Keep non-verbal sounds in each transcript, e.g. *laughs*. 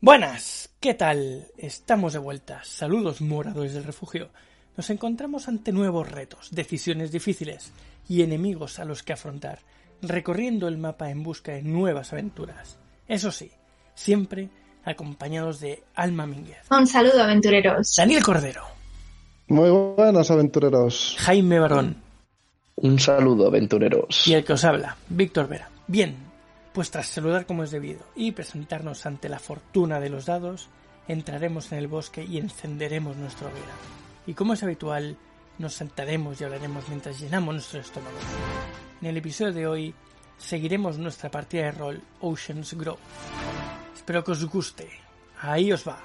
Buenas, ¿qué tal? Estamos de vuelta. Saludos moradores del refugio. Nos encontramos ante nuevos retos, decisiones difíciles y enemigos a los que afrontar, recorriendo el mapa en busca de nuevas aventuras. Eso sí, siempre acompañados de Alma Mínguez, Un saludo, aventureros. Daniel Cordero, Muy buenas, aventureros. Jaime Barón Un saludo, aventureros. y el que os habla, Víctor Vera. Bien, pues tras saludar como es debido y presentarnos ante la fortuna de los dados, entraremos en el bosque y encenderemos nuestra hoguera. Y como es habitual, nos sentaremos y hablaremos mientras llenamos nuestro estómago. En el episodio de hoy seguiremos nuestra partida de rol Oceans Grove. Espero que os guste. Ahí os va.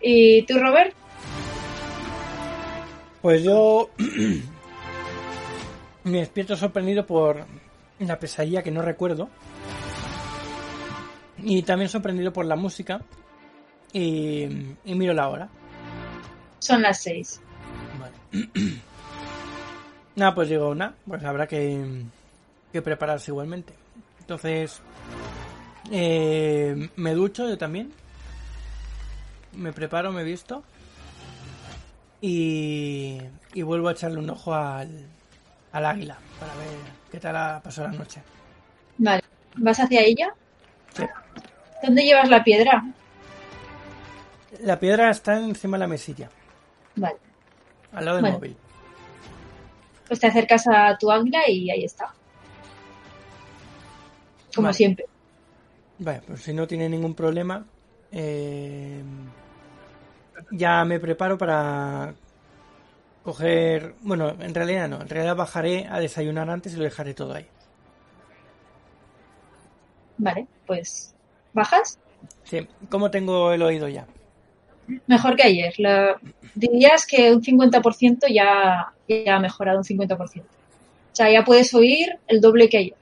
¿Y tú, Robert? Pues yo *clears throat* me despierto sorprendido por la pesadilla que no recuerdo. Y también sorprendido por la música. Y, y miro la hora. Son las seis. Vale. *clears throat* Nada, pues digo, nada, pues habrá que, que prepararse igualmente. Entonces, eh, me ducho yo también. Me preparo, me visto. Y, y vuelvo a echarle un ojo al, al águila para ver qué tal ha pasado la noche. Vale. ¿Vas hacia ella? Sí. ¿Dónde llevas la piedra? La piedra está encima de la mesilla, Vale. al lado del Vale. móvil. Pues te acercas a tu águila y ahí está. Como Vale. siempre. Vale, pues si no tiene ningún problema, eh, ya me preparo para coger. Bueno, en realidad no, en realidad bajaré a desayunar antes y lo dejaré todo ahí. Vale, pues bajas. Sí, ¿cómo tengo el oído ya? Mejor que ayer. La- Dirías que un 50% ya, ya ha mejorado un 50%. O sea, ya puedes oír el doble que ayer.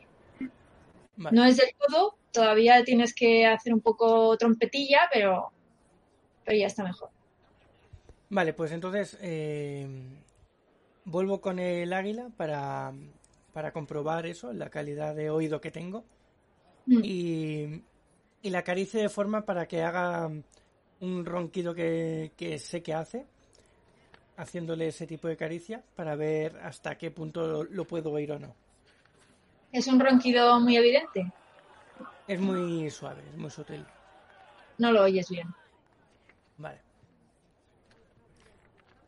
Vale, No es del todo, todavía tienes que hacer un poco trompetilla, pero, pero ya está mejor. Vale, pues entonces eh, vuelvo con el águila para, para comprobar eso, la calidad de oído que tengo. Mm. y, y la acaricie de forma para que haga un ronquido que, que sé que hace, haciéndole ese tipo de caricia para ver hasta qué punto lo, lo puedo oír o no. Es un ronquido muy evidente. Es muy suave, es muy sutil. No lo oyes bien. Vale.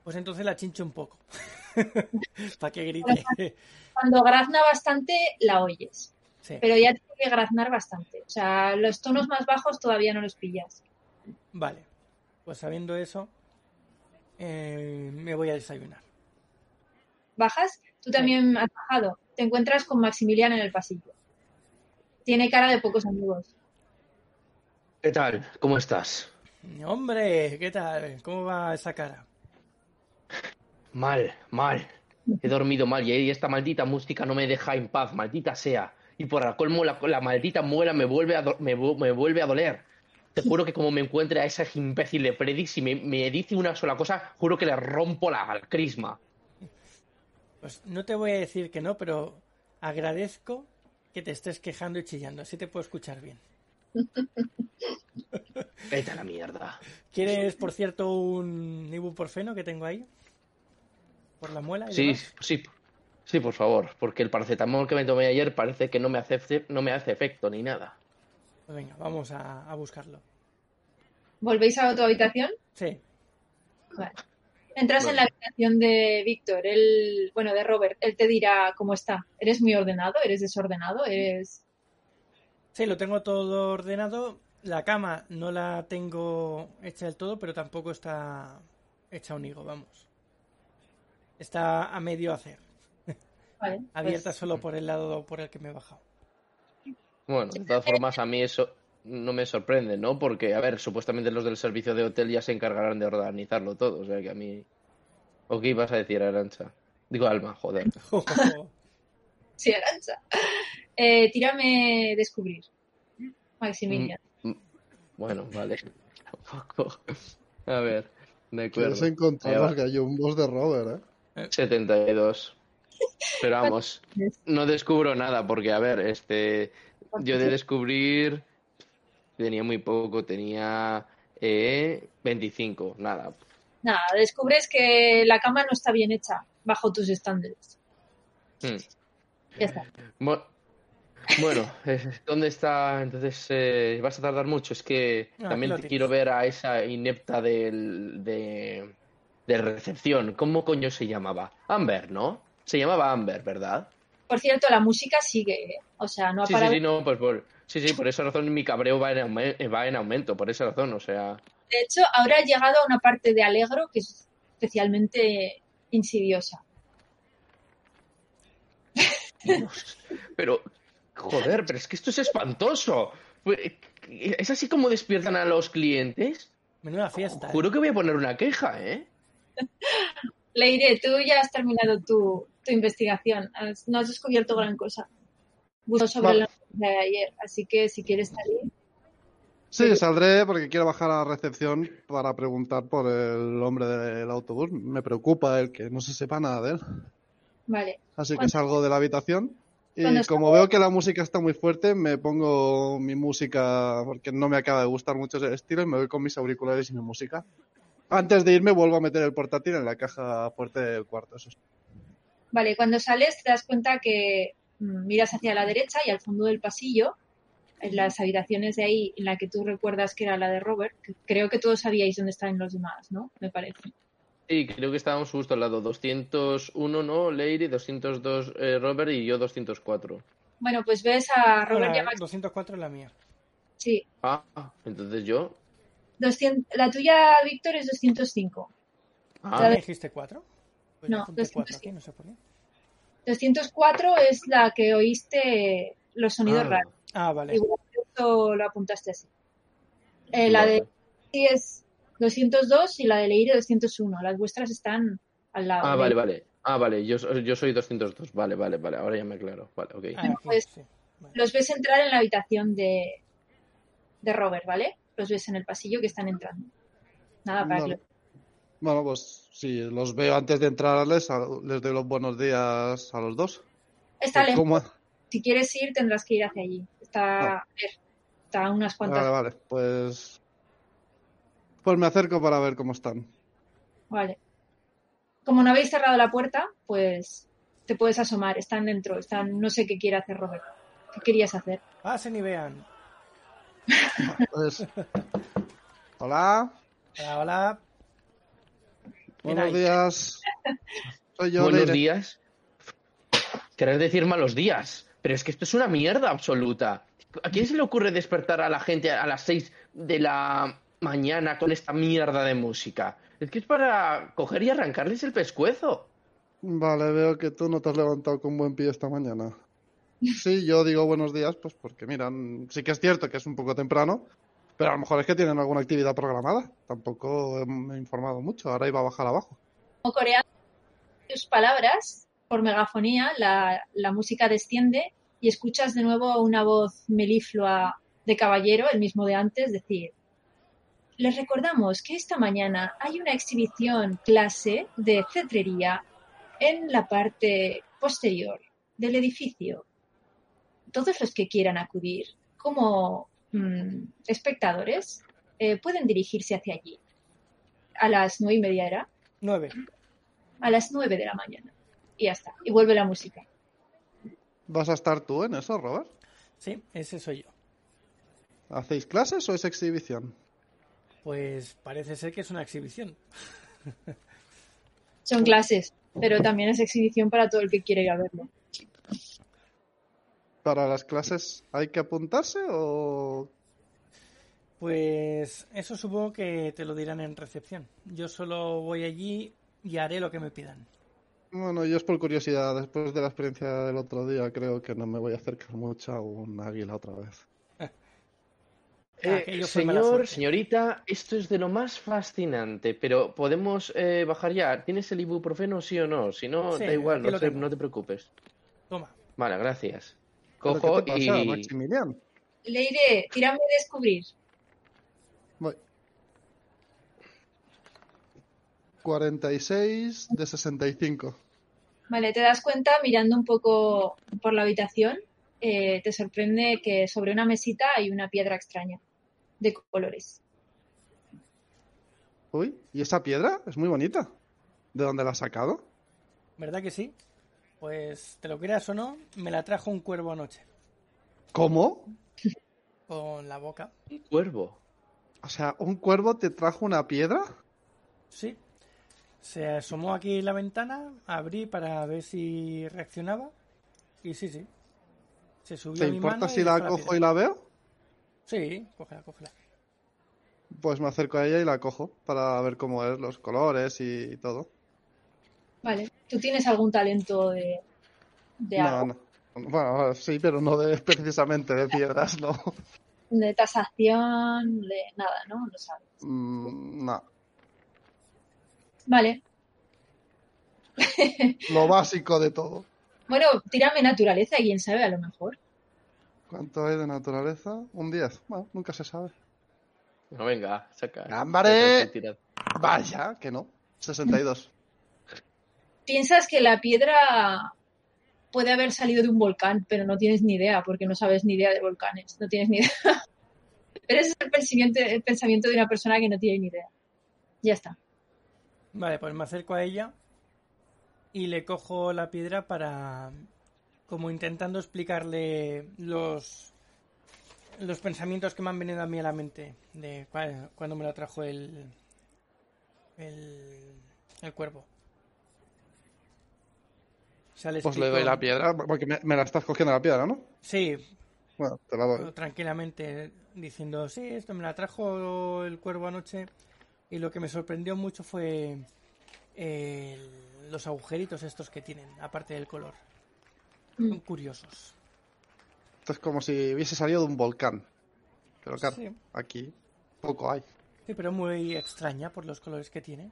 Pues entonces la chincho un poco. *laughs* para que grite. Cuando grazna bastante, la oyes. Sí. Pero ya tiene que graznar bastante. O sea, los tonos más bajos todavía no los pillas. Vale. Pues sabiendo eso, eh, me voy a desayunar. ¿Bajas? Tú también has bajado. Te encuentras con Maximilian en el pasillo. Tiene cara de pocos amigos. ¿Qué tal? ¿Cómo estás? Hombre, ¿qué tal? ¿Cómo va esa cara? Mal, mal. He dormido mal y esta maldita música no me deja en paz, maldita sea. Y por colmo, la, la maldita muela me vuelve, a do- me, vu- me vuelve a doler. Te juro que como me encuentre a ese imbécil de Freddy, si me, me dice una sola cosa, juro que le rompo la al crisma. Pues no te voy a decir que no, pero agradezco que te estés quejando y chillando, así te puedo escuchar bien. Vete a la mierda. ¿Quieres, por cierto, un ibuprofeno que tengo ahí? Por la muela. y Sí, demás? sí, sí, por favor, porque el paracetamol que me tomé ayer parece que no me hace, no me hace efecto ni nada. Pues venga, vamos a, a buscarlo. ¿Volvéis a tu habitación? Sí, Vale. Entras en la habitación de Víctor, él, bueno, de Robert, él te dirá cómo está. ¿Eres muy ordenado? ¿Eres desordenado? ¿Eres... sí, lo tengo todo ordenado. La cama no la tengo hecha del todo, pero tampoco está hecha un higo, vamos. Está a medio hacer. *laughs* Vale, pues- Abierta solo por el lado por el que me he bajado. Bueno, de todas formas, a mí eso no me sorprende, ¿no? Porque, a ver, supuestamente los del servicio de hotel ya se encargarán de organizarlo todo, o sea que a mí... ¿O qué ibas a decir, Arancha? Digo, Alma, joder. *laughs* Sí, Arancha. Eh, tírame descubrir. Maximilian. Mm, Bueno, vale. Tampoco. *laughs* A ver, de acuerdo. Quieres encontrar los gallumbos de Robert, ¿eh? 72. Pero vamos, no descubro nada porque, a ver, este, yo de descubrir tenía muy poco, tenía eh, 25, nada. Nada, descubres que la cama no está bien hecha bajo tus estándares. Hmm. Ya está. Bu- Bueno, *laughs* eh, ¿dónde está? Entonces, eh, ¿vas a tardar mucho? Es que No, también te quiero ver a esa inepta del, de, de recepción. ¿Cómo coño se llamaba? Amber, ¿no? Se llamaba Amber, ¿verdad? Por cierto, la música sigue, ¿eh? O sea, no ha Sí, sí, parado. sí, no, pues por, sí, sí, por *laughs* esa razón mi cabreo va en, va en aumento, por esa razón, o sea, De hecho, ahora ha llegado a una parte de Alegro que es especialmente insidiosa. *laughs* pero, joder, pero es que esto es espantoso. Pues, ¿Es así como despiertan a los clientes? Menuda fiesta. ¿eh? Juro que voy a poner una queja, ¿eh? Leire, tú ya has terminado tu, tu investigación. Has- no has descubierto gran cosa. Busco sobre Vale. la de ayer, así que si quieres salir, Sí, saldré porque quiero bajar a la recepción para preguntar por el hombre del autobús. Me preocupa el que no se sepa nada de él. vale. Así que salgo de la habitación y como veo que la música está muy fuerte, me pongo mi música porque no me acaba de gustar mucho ese estilo y me voy con mis auriculares y mi música. Antes de irme vuelvo a meter el portátil en la caja fuerte del cuarto. Eso sí. Vale, cuando sales te das cuenta que mm, miras hacia la derecha y al fondo del pasillo, en las habitaciones de ahí, en la que tú recuerdas que era la de Robert, que creo que todos sabíais dónde estaban los demás, ¿no? Me parece. Sí, creo que estábamos justo al lado. 201, ¿no? Lady, 202 eh, Robert y yo 204. Bueno, pues ves a Robert Ahora, y a Max. 204 es la mía. Sí, Ah, entonces yo. 200 la tuya, Víctor, es 205. Ah, ¿Me dijiste 4? Pues No, apunté 4 205. aquí, no sé por qué. 204 es la que oíste los sonidos Ah, raros. Ah, vale. Igual esto lo apuntaste así. Eh, la de sí es 202 y la de Leire 201. Las vuestras están al lado. Ah, de- vale, vale. Ah, vale, yo, yo soy 202. Vale, vale, vale. Ahora ya me aclaro. Vale, ok. Ah, pues- sí. Vale. Los ves entrar en la habitación de, de Robert, ¿vale? Los ves en el pasillo que están entrando. Nada, para Vale. que lo- Bueno, pues si los veo antes de entrarles, les doy los buenos días a los dos. Está lejos. ¿Cómo? Si quieres ir, tendrás que ir hacia allí. Está, a ver, está a unas cuantas. Vale, vale, pues... Pues me acerco para ver cómo están. Vale. Como no habéis cerrado la puerta, pues te puedes asomar. Están dentro. Están, no sé qué quiere hacer Robert. ¿Qué querías hacer? Pasen y vean. Pues... Hola, Hola, hola. ¿Quién buenos días. Soy yo, Buenos Leire. días. Querés decir malos días. Pero es que esto es una mierda absoluta. ¿A quién se le ocurre despertar a la gente a las 6 de la mañana con esta mierda de música? Es que es para coger y arrancarles el pescuezo. Vale, veo que tú no te has levantado con buen pie esta mañana. Sí, yo digo buenos días, pues porque miran, sí que es cierto que es un poco temprano, pero a lo mejor es que tienen alguna actividad programada. Tampoco me he informado mucho, ahora iba a bajar abajo. Como coreano, tus palabras, por megafonía, la, la música desciende y escuchas de nuevo una voz meliflua de caballero, el mismo de antes, decir, les recordamos que esta mañana hay una exhibición clase de cetrería en la parte posterior del edificio. Todos los que quieran acudir como mm, espectadores eh, pueden dirigirse hacia allí. A las nueve y media era 9. a las 9 de la mañana. Y ya está. Y vuelve la música. ¿Vas a estar tú en eso, Robert? Sí, ese soy yo. ¿Hacéis clases o es exhibición? Pues parece ser que es una exhibición. Son clases, pero también es exhibición para todo el que quiere ir a verlo. ¿Para las clases hay que apuntarse o...? Pues eso supongo que te lo dirán en recepción. Yo solo voy allí y haré lo que me pidan. Bueno, yo es por curiosidad. Después de la experiencia del otro día, creo que no me voy a acercar mucho a un águila otra vez. Eh, mala señor, señorita, esto es de lo más fascinante, pero podemos eh, bajar ya. ¿Tienes el ibuprofeno, sí o no? Si no, Sí, da igual, no te, no te preocupes. Toma. Vale, gracias. ¿Pero Cojo ¿Qué te pasa, y... Maximilian? Leire, tírame de descubrir. Voy. 46 de 65. Vale, te das cuenta mirando un poco por la habitación, eh, te sorprende que sobre una mesita hay una piedra extraña de colores. Uy, ¿y esa piedra? Es muy bonita. ¿De dónde la has sacado? ¿Verdad que sí? Pues, te lo creas o no, me la trajo un cuervo anoche. ¿Cómo? Con la boca. Un cuervo. O sea, ¿un cuervo te trajo una piedra? Sí. Se asomó aquí la ventana, abrí para ver si reaccionaba. Y sí, sí. Se subió ¿Te a mi importa mano si y la cojo piedra. y la veo? Sí, cógela, cógela. Pues me acerco a ella y la cojo para ver cómo es, los colores y todo. Vale, ¿tú tienes algún talento de, de No, no. Bueno, sí, pero no de *laughs* precisamente de piedras, no. De tasación, de nada, ¿no? No sabes. Mm, no. Vale, *laughs* Lo básico de todo. bueno, tírame naturaleza, quién sabe, a lo mejor. ¿Cuánto hay de naturaleza? Un 10. Bueno, nunca se sabe. No, venga, saca. ¡Ámbare! Vaya, que no. 62. Piensas que la piedra puede haber salido de un volcán, pero no tienes ni idea, porque no sabes ni idea de volcanes, no tienes ni idea. *laughs* Pero ese es el pensamiento, el pensamiento de una persona que no tiene ni idea. Ya está. Vale, pues me acerco a ella y le cojo la piedra para como intentando explicarle los los pensamientos que me han venido a mí a la mente de cua- cuando me la trajo el el, el cuervo. Le Pues le doy la piedra, porque me, me la estás cogiendo la piedra, ¿no? Sí, Bueno, te la doy. tranquilamente diciendo, sí, esto me la trajo el cuervo anoche y lo que me sorprendió mucho fue el- los agujeritos estos que tienen, aparte del color. Son curiosos. Esto es como si hubiese salido de un volcán. Pero claro, Sí. aquí poco hay. Sí, pero muy extraña por los colores que tiene.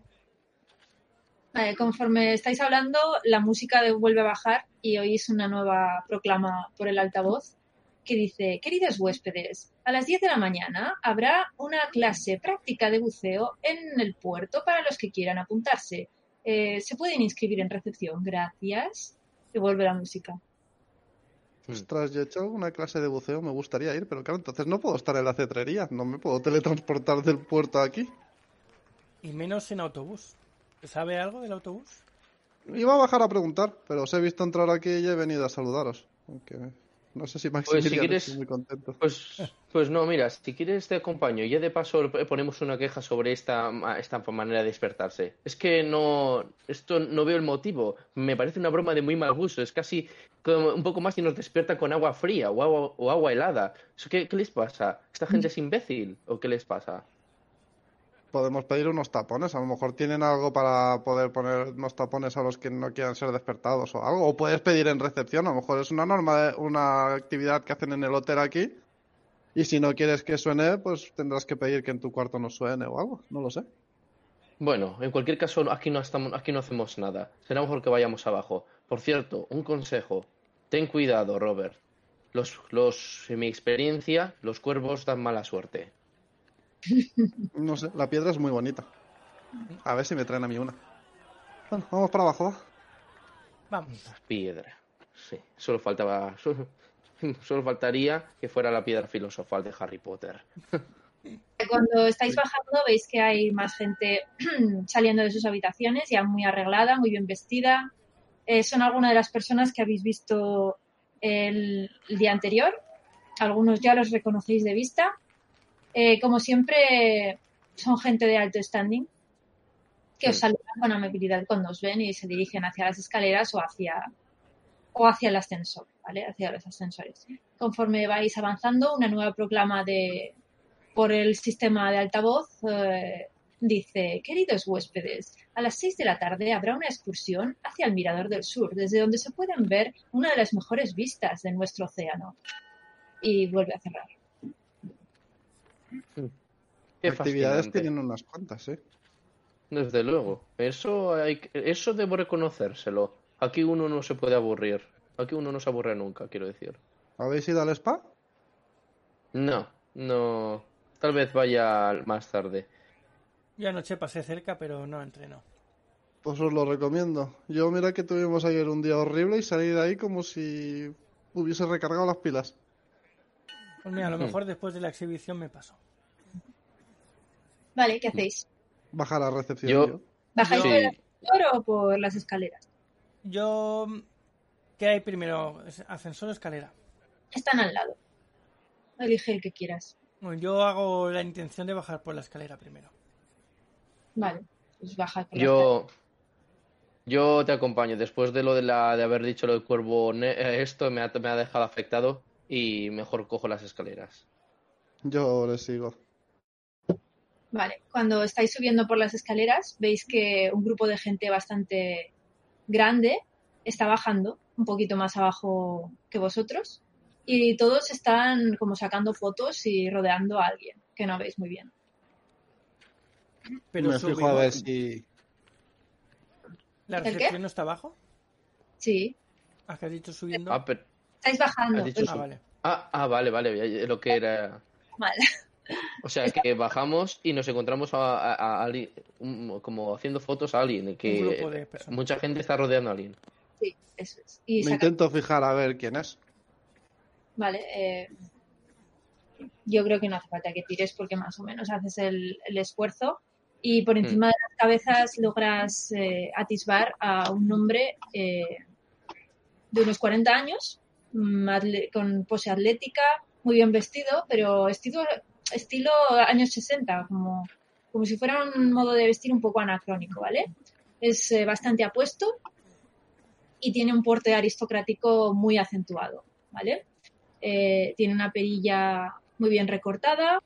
Vale, conforme estáis hablando, la música de- vuelve a bajar y oís una nueva proclama por el altavoz que dice, queridos huéspedes, a las 10 de la mañana habrá una clase práctica de buceo en el puerto para los que quieran apuntarse. Eh, se pueden inscribir en recepción, gracias. Y vuelve la música. Ostras, yo he hecho una clase de buceo, me gustaría ir, pero claro, entonces no puedo estar en la cetrería, no me puedo teletransportar del puerto aquí. Y menos en autobús. ¿Se ¿Sabe algo del autobús? Iba a bajar a preguntar, pero os he visto entrar aquí y he venido a saludaros. Aunque no sé si Maximilian quieres- está muy contento. Pues, pues no, mira, si quieres te acompaño. Ya de paso ponemos una queja sobre esta, esta manera de despertarse. Es que no, esto no veo el motivo. Me parece una broma de muy mal gusto. Es casi como un poco más si nos despierta con agua fría o agua, o agua helada. ¿Eso qué, qué les pasa? ¿Esta gente es imbécil o qué les pasa? Podemos pedir unos tapones, a lo mejor tienen algo para poder poner unos tapones a los que no quieran ser despertados o algo. O puedes pedir en recepción, a lo mejor es una norma, una actividad que hacen en el hotel aquí. Y si no quieres que suene, pues tendrás que pedir que en tu cuarto no suene o algo, no lo sé. Bueno, en cualquier caso, aquí no, estamos, aquí no hacemos nada. Será mejor que vayamos abajo. Por cierto, un consejo. Ten cuidado, Robert. Los, los, en mi experiencia, los cuervos dan mala suerte. No sé, la piedra es muy bonita. A ver si me traen a mí una. Bueno, vamos para abajo, va. Vamos. Piedra. Sí, solo faltaba. Solo, *laughs* solo faltaría que fuera la piedra filosofal de Harry Potter. *laughs* Cuando estáis bajando veis que hay más gente *clears throat* saliendo de sus habitaciones, ya muy arreglada, muy bien vestida. Eh, son algunas de las personas que habéis visto el, el día anterior. Algunos ya los reconocéis de vista. Eh, como siempre, son gente de alto standing que os saludan con amabilidad cuando os ven y se dirigen hacia las escaleras o hacia, o hacia el ascensor, ¿vale? Hacia los ascensores. Conforme vais avanzando, una nueva proclama de, por el sistema de altavoz eh, Dice, queridos huéspedes, a las seis de la tarde habrá una excursión hacia el Mirador del Sur, desde donde se pueden ver una de las mejores vistas de nuestro océano. Y vuelve a cerrar. Qué Actividades fascinante. tienen unas cuantas, ¿eh? Desde luego. Eso, hay, eso debo reconocérselo. Aquí uno no se puede aburrir. Aquí uno no se aburre nunca, quiero decir. ¿Habéis ido al spa? No, no. Tal vez vaya más tarde. Yo anoche pasé cerca, pero no entreno. Pues os lo recomiendo. Yo mira que tuvimos ayer un día horrible y salí de ahí como si hubiese recargado las pilas. Pues mira, a lo Hmm. mejor después de la exhibición me paso. Vale, ¿qué hacéis? Baja la recepción. Yo- yo. ¿Bajáis por el ascensor o por las escaleras? Yo... ¿Qué hay primero? ¿Es ¿Ascensor o escalera? Están al lado. Elige el que quieras. Bueno, yo hago la intención de bajar por la escalera primero. Vale, pues baja por la escalera. Yo. Yo te acompaño. Después de lo de la de haber dicho lo del cuervo, ne- eh, esto me ha, me ha dejado afectado y mejor cojo las escaleras. Yo le sigo. Vale, cuando estáis subiendo por las escaleras, veis que un grupo de gente bastante grande está bajando un poquito más abajo que vosotros y todos están como sacando fotos y rodeando a alguien que no veis muy bien. Pero Me fijo a ver si... ¿La recepción no está abajo? Sí, ¿Has que has dicho subiendo? Ah, pero- estáis bajando. Ah, vale. ah, ah, vale, vale. Lo que era. Mal. O sea, que bajamos y nos encontramos a, a- a alguien, un- como haciendo fotos a alguien. Que Un grupo de personas. mucha gente está rodeando a alguien. Sí, eso es. Y Me saca- intento fijar a ver quién es. Vale, eh, yo creo que no hace falta que tires porque más o menos haces el, el esfuerzo y por encima de las cabezas logras eh, atisbar a un hombre eh, de unos 40 años, mm, con pose atlética, muy bien vestido, pero estilo, estilo años 60, como, como si fuera un modo de vestir un poco anacrónico, ¿vale? Es eh, bastante apuesto y tiene un porte aristocrático muy acentuado, ¿vale? Eh, tiene una perilla muy bien recortada,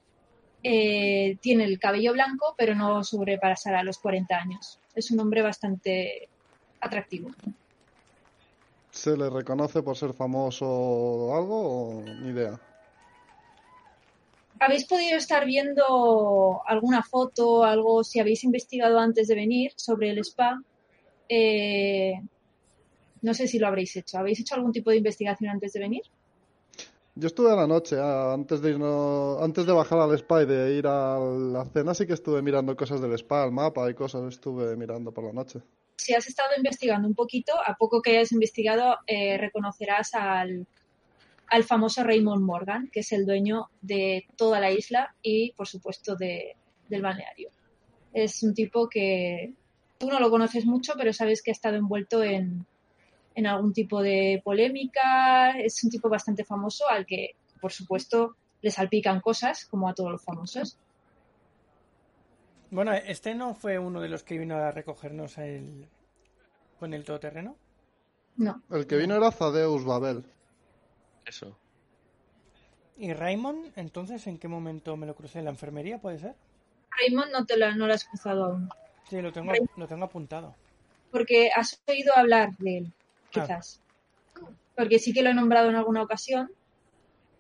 eh, tiene el cabello blanco, pero no sobrepasará los 40 años. Es un hombre bastante atractivo. ¿Se le reconoce por ser famoso o algo ni idea? ¿Habéis podido estar viendo alguna foto, algo, si habéis investigado antes de venir sobre el spa? Eh, no sé si lo habréis hecho. ¿Habéis hecho algún tipo de investigación antes de venir? Yo estuve a la noche, antes de irnos, antes de bajar al spa y de ir a la cena, sí que estuve mirando cosas del spa, el mapa y cosas, estuve mirando por la noche. si has estado investigando un poquito, a poco que hayas investigado, eh, reconocerás al, al famoso Raymond Morgan, que es el dueño de toda la isla y, por supuesto, de, del balneario. Es un tipo que tú no lo conoces mucho, pero sabes que ha estado envuelto en, en algún tipo de polémica. Es un tipo bastante famoso al que, por supuesto, le salpican cosas, como a todos los famosos. Bueno, este no fue uno de los que vino a recogernos el... con el todoterreno. No, El que vino era Zadeus Babel. Eso. ¿Y Raymond, entonces, en qué momento me lo crucé? ¿En la enfermería, puede ser? Raymond no te lo, no lo has cruzado aún. Sí, lo tengo, lo tengo apuntado. porque has oído hablar de él, quizás. Porque sí que lo he nombrado en alguna ocasión.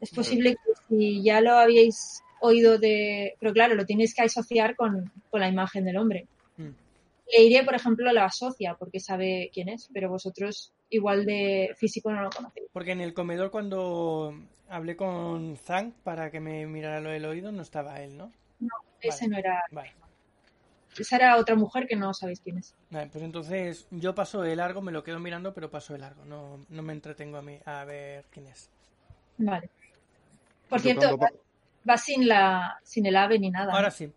Es posible que si ya lo habíais oído de... Pero claro, lo tienes que asociar con, con la imagen del hombre. Mm. Leire, por ejemplo, la asocia porque sabe quién es, pero vosotros igual de físico no lo conocéis. Porque en el comedor cuando hablé con Zank para que me mirara lo del oído no estaba él, ¿no? Ese no era... Vale. Esa era otra mujer que no sabéis quién es. Vale, pues entonces yo paso de largo, me lo quedo mirando, pero paso de largo. No, no me entretengo a mí a ver quién es. Vale. Por Yo cierto, cuando vas sin la sin el ave ni nada. Ahora ¿no? sí,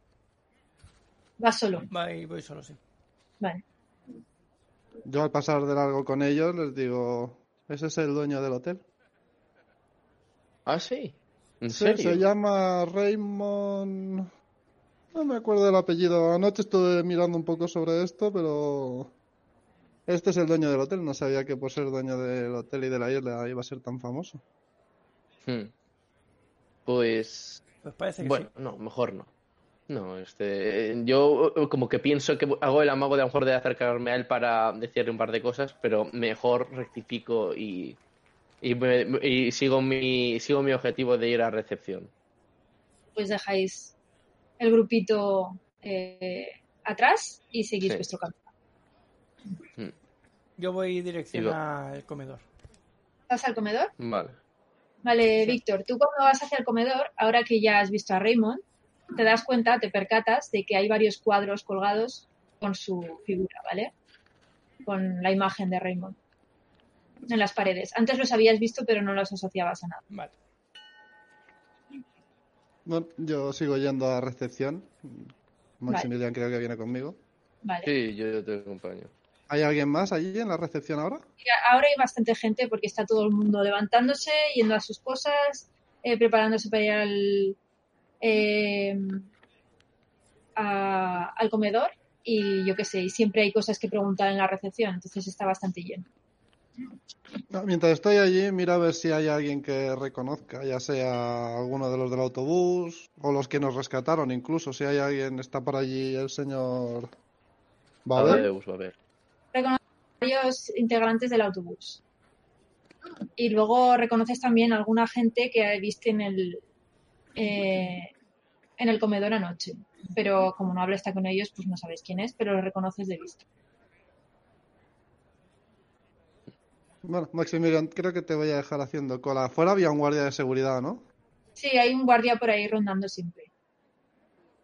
Vas solo. voy, voy solo, sí. Vale. Yo al pasar de largo con ellos les digo, ¿ese es el dueño del hotel? Ah, sí. ¿En Sí, serio? se llama Raymond... No me acuerdo del apellido. Anoche estuve mirando un poco sobre esto, pero... Este es el dueño del hotel. No sabía que por ser dueño del hotel y de la isla iba a ser tan famoso. Hmm. Pues. Pues parece que Bueno, no, mejor no. No, este, yo eh, como que pienso que hago el amago de a lo mejor de acercarme a él para decirle un par de cosas, pero mejor rectifico y, y, me- y sigo mi sigo mi objetivo de ir a recepción. Pues dejáis el grupito eh, atrás y seguís Sí. vuestro camino. Yo voy dirección al comedor. ¿Vas al comedor? Vale. Vale, Víctor, tú cuando vas hacia el comedor, ahora que ya has visto a Raymond, te das cuenta, te percatas de que hay varios cuadros colgados con su figura, ¿vale? Con la imagen de Raymond en las paredes. Antes los habías visto, pero no los asociabas a nada. Vale. Bueno, yo sigo yendo a recepción. Maximilian creo que viene conmigo. Vale. Sí, yo, yo te acompaño. ¿Hay alguien más allí en la recepción ahora? Mira, Ahora hay bastante gente porque está todo el mundo levantándose, yendo a sus cosas, eh, preparándose para ir al, eh, a- al comedor y yo qué sé, y siempre hay cosas que preguntar en la recepción, entonces está bastante lleno. No, mientras estoy allí, mira a ver si hay alguien que reconozca, ya sea alguno de los del autobús o los que nos rescataron, incluso si hay alguien, está por allí el señor Babel. A ver. Reconoces a varios integrantes del autobús. Y luego reconoces también a alguna gente que viste en el, eh, en el comedor anoche. Pero como no hablaste con ellos, pues no sabes quién es, pero lo reconoces de vista. Bueno, Maximilian, creo que te voy a dejar haciendo cola. Afuera había un guardia de seguridad, ¿no? Sí, hay un guardia por ahí rondando siempre.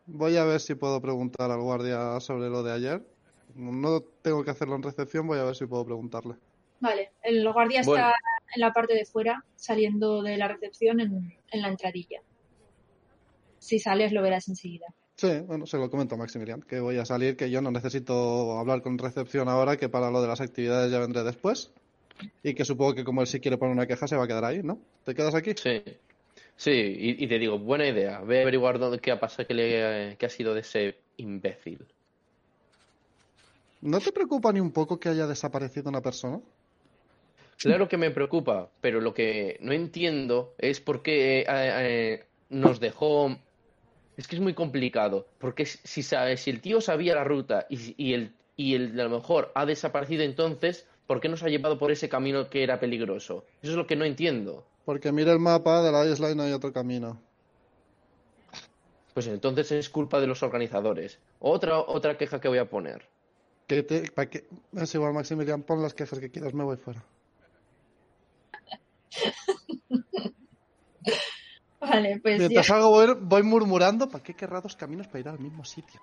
Voy a ver si puedo preguntar al guardia sobre lo de ayer. No tengo que hacerlo en recepción, voy a ver si puedo preguntarle. Vale, el guardia está en la parte de fuera, saliendo de la recepción en, en la entradilla. Si sales lo verás enseguida. Sí, bueno, se lo comento a Maximilian, que voy a salir, que yo no necesito hablar con recepción ahora, que para lo de las actividades ya vendré después. Y que supongo que como él sí quiere poner una queja, se va a quedar ahí, ¿no? ¿Te quedas aquí? Sí. Sí, y, y te digo, buena idea. Ve a averiguar dónde, qué ha pasado, qué, le, qué ha sido de ese imbécil. ¿No te preocupa ni un poco que haya desaparecido una persona? Claro que me preocupa, pero lo que no entiendo es por qué eh, eh, nos dejó. Es que es muy complicado, porque si, sabe- si el tío sabía la ruta y, y el y el a lo mejor ha desaparecido entonces, ¿por qué nos ha llevado por ese camino que era peligroso? Eso es lo que no entiendo. Porque mira el mapa de la isla y no hay otro camino. Pues entonces es culpa de los organizadores. Otra otra queja que voy a poner. Que te, pa' que- Es igual, Maximilian, pon las quejas que quieras, me voy fuera. *laughs* Vale, pues Mientras hago, voy, voy murmurando, ¿para qué querrá dos caminos para ir al mismo sitio?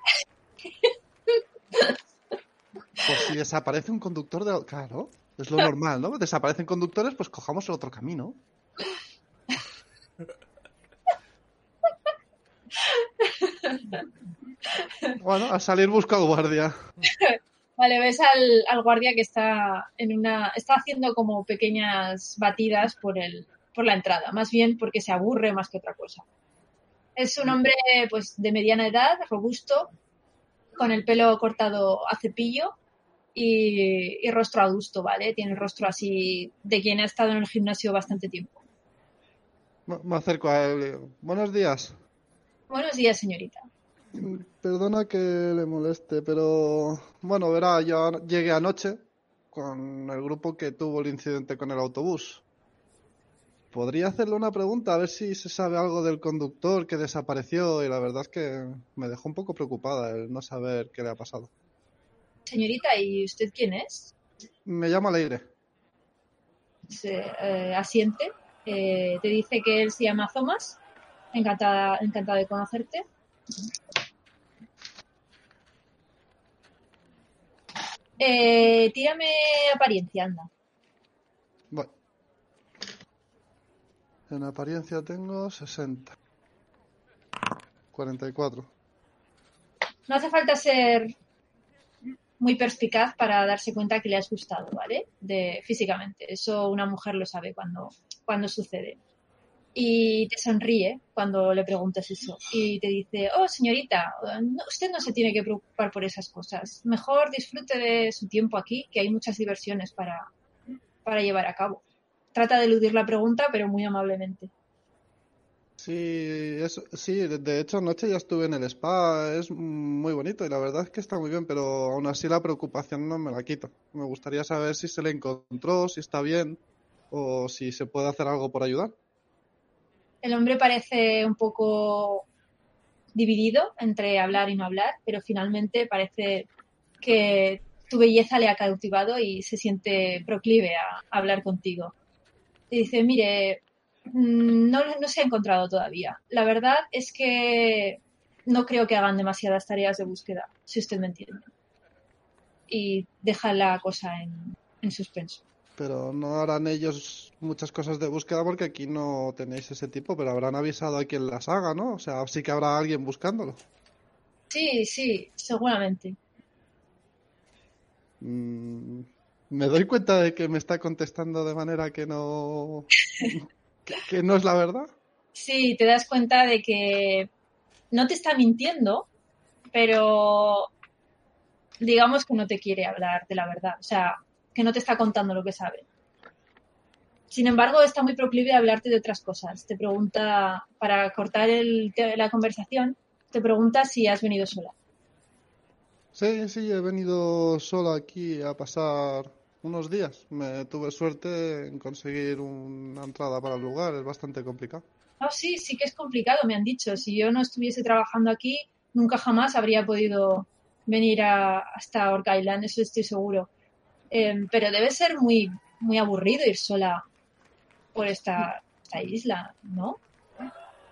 Pues si desaparece un conductor de... Claro, es lo normal, ¿no? Desaparecen conductores, pues cojamos el otro camino. Bueno, al salir busco al guardia. Vale, ves al, al guardia que está en una. está haciendo como pequeñas batidas por el, por la entrada, más bien porque se aburre más que otra cosa. Es un hombre pues de mediana edad, robusto, con el pelo cortado a cepillo y, y rostro adusto, ¿vale? Tiene el rostro así de quien ha estado en el gimnasio bastante tiempo. Me acerco a él. Buenos días. Buenos días, señorita. Perdona que le moleste, pero bueno, verá, yo llegué anoche con el grupo que tuvo el incidente con el autobús. Podría hacerle una pregunta a ver si se sabe algo del conductor que desapareció y la verdad es que me dejó un poco preocupada el no saber qué le ha pasado. Señorita, ¿y usted quién es? Me llama Leire. se eh, asiente, eh, te dice que él se llama Thomas, encantada, encantada de conocerte. Eh, tírame apariencia, anda. Voy. En apariencia tengo 60. 44. No hace falta ser muy perspicaz para darse cuenta que le has gustado, ¿vale? De físicamente. Eso una mujer lo sabe cuando, cuando sucede. Y te sonríe cuando le preguntas eso. Y te dice, oh, señorita, usted no se tiene que preocupar por esas cosas. Mejor disfrute de su tiempo aquí, que hay muchas diversiones para, para llevar a cabo. Trata de eludir la pregunta, pero muy amablemente. Sí, sí, de- de hecho anoche ya estuve en el spa, es muy bonito y la verdad es que está muy bien, pero aún así la preocupación no me la quito. Me gustaría saber si se le encontró, si está bien o si se puede hacer algo por ayudar. El hombre parece un poco dividido entre hablar y no hablar, pero finalmente parece que tu belleza le ha cautivado y se siente proclive a hablar contigo. Y dice, mire, mm, no, no se ha encontrado todavía. La verdad es que no creo que hagan demasiadas tareas de búsqueda, si usted me entiende. Y deja la cosa en, en suspenso. Pero no harán ellos muchas cosas de búsqueda porque aquí no tenéis ese tipo, pero habrán avisado a quien las haga, ¿no? O sea, sí que habrá alguien buscándolo. Sí, sí, seguramente. Mm, me doy cuenta de que me está contestando de manera que no, que, que no es la verdad. Sí, te das cuenta de que no te está mintiendo, pero digamos que no te quiere hablar de la verdad, o sea, que no te está contando lo que sabe. Sin embargo, está muy proclive a hablarte de otras cosas. Te pregunta, para cortar el la conversación, te pregunta si has venido sola. Sí, sí, he venido solo aquí a pasar unos días. Me tuve suerte en conseguir una entrada para el lugar, es bastante complicado. Oh, sí, sí que es complicado, me han dicho. Si yo no estuviese trabajando aquí, nunca jamás habría podido venir a, hasta Orc Island, eso estoy seguro. Em, pero debe ser muy, muy aburrido ir sola por esta, esta isla, ¿no?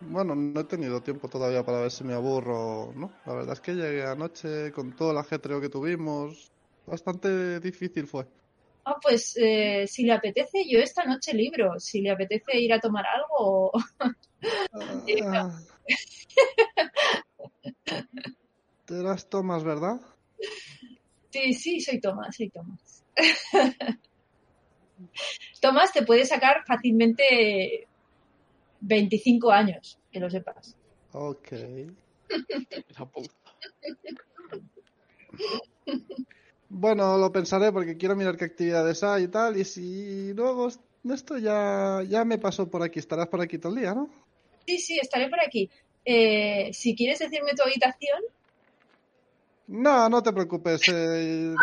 Bueno, no he tenido tiempo todavía para ver si me aburro o no. La verdad es que llegué anoche con todo el ajetreo que tuvimos. Bastante difícil fue. Ah, pues eh, si le apetece, yo esta noche libro. Si le apetece ir a tomar algo. Ah. Te las tomas, ¿verdad? Sí, sí, soy Tomás, soy Tomás. *laughs* Tomás te puede sacar fácilmente 25 años, que lo sepas. Ok. *laughs* Bueno, lo pensaré porque quiero mirar qué actividades hay y tal. Y si luego esto ya, ya me pasó por aquí, estarás por aquí todo el día, ¿no? Sí, sí, estaré por aquí. Eh, si quieres decirme tu habitación, No, no te preocupes. eh,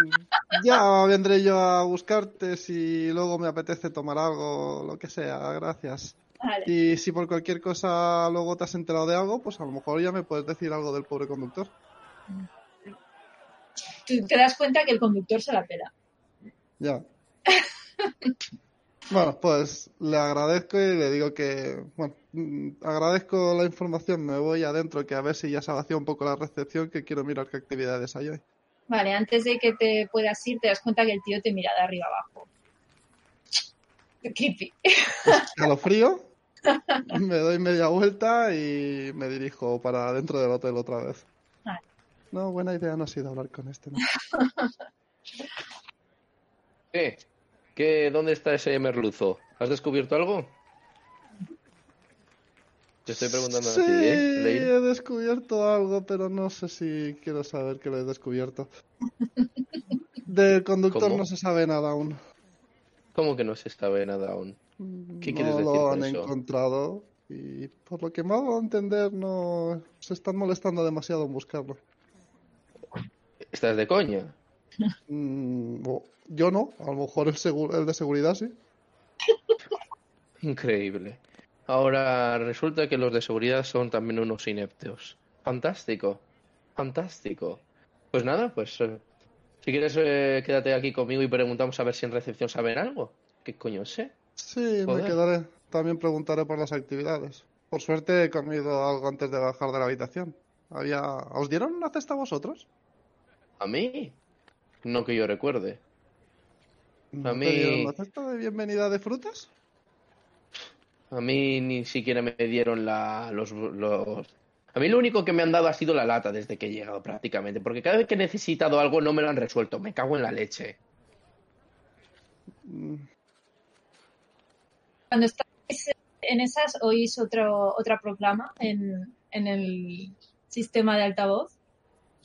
ya vendré yo a buscarte si luego me apetece tomar algo, lo que sea. Gracias. vale. Y si por cualquier cosa luego te has enterado de algo, pues a lo mejor ya me puedes decir algo del pobre conductor. Tú te das cuenta que el conductor se la pela. Ya. *laughs* Bueno, pues le agradezco y le digo que, bueno, mm, agradezco la información, me voy adentro que a ver si ya se vacía un poco la recepción, que quiero mirar qué actividades hay hoy. Vale, antes de que te puedas ir, te das cuenta que el tío te mira de arriba abajo. Creepy. Calofrío, *laughs* me doy media vuelta y me dirijo para dentro del hotel otra vez. No, buena idea no ha sido hablar con este, ¿no? ¿Qué? *laughs* ¿Qué? ¿Dónde está ese merluzo? ¿Has descubierto algo? Te estoy preguntando Sí, a ti, ¿eh? Leir? he descubierto algo, pero no sé si quiero saber que lo he descubierto. Del conductor ¿Cómo? no se sabe nada aún. ¿Cómo que no se sabe nada aún? ¿Qué quieres no decir lo han eso? encontrado y por lo que me hago entender no se están molestando demasiado en buscarlo. ¿Estás de coña? Mm, yo no, a lo mejor el, segu- el de seguridad sí. *laughs* Increíble. Ahora resulta que los de seguridad son también unos ineptos. Fantástico. Fantástico. Pues nada, pues eh, si quieres eh, quédate aquí conmigo y preguntamos a ver si en recepción saben algo. ¿Qué coño sé? Sí, me quedaré. También preguntaré por las actividades. Por suerte he comido algo antes de bajar de la habitación. Había... ¿Os dieron una cesta a vosotros? ¿A mí? No que yo recuerde. ¿No mí- te dieron una cesta de bienvenida de frutas? A mí ni siquiera me dieron la, los, los... A mí lo único que me han dado ha sido la lata desde que he llegado prácticamente, porque cada vez que he necesitado algo no me lo han resuelto. Me cago en la leche. Cuando estáis en esas, oís otro, otra proclama en, en el sistema de altavoz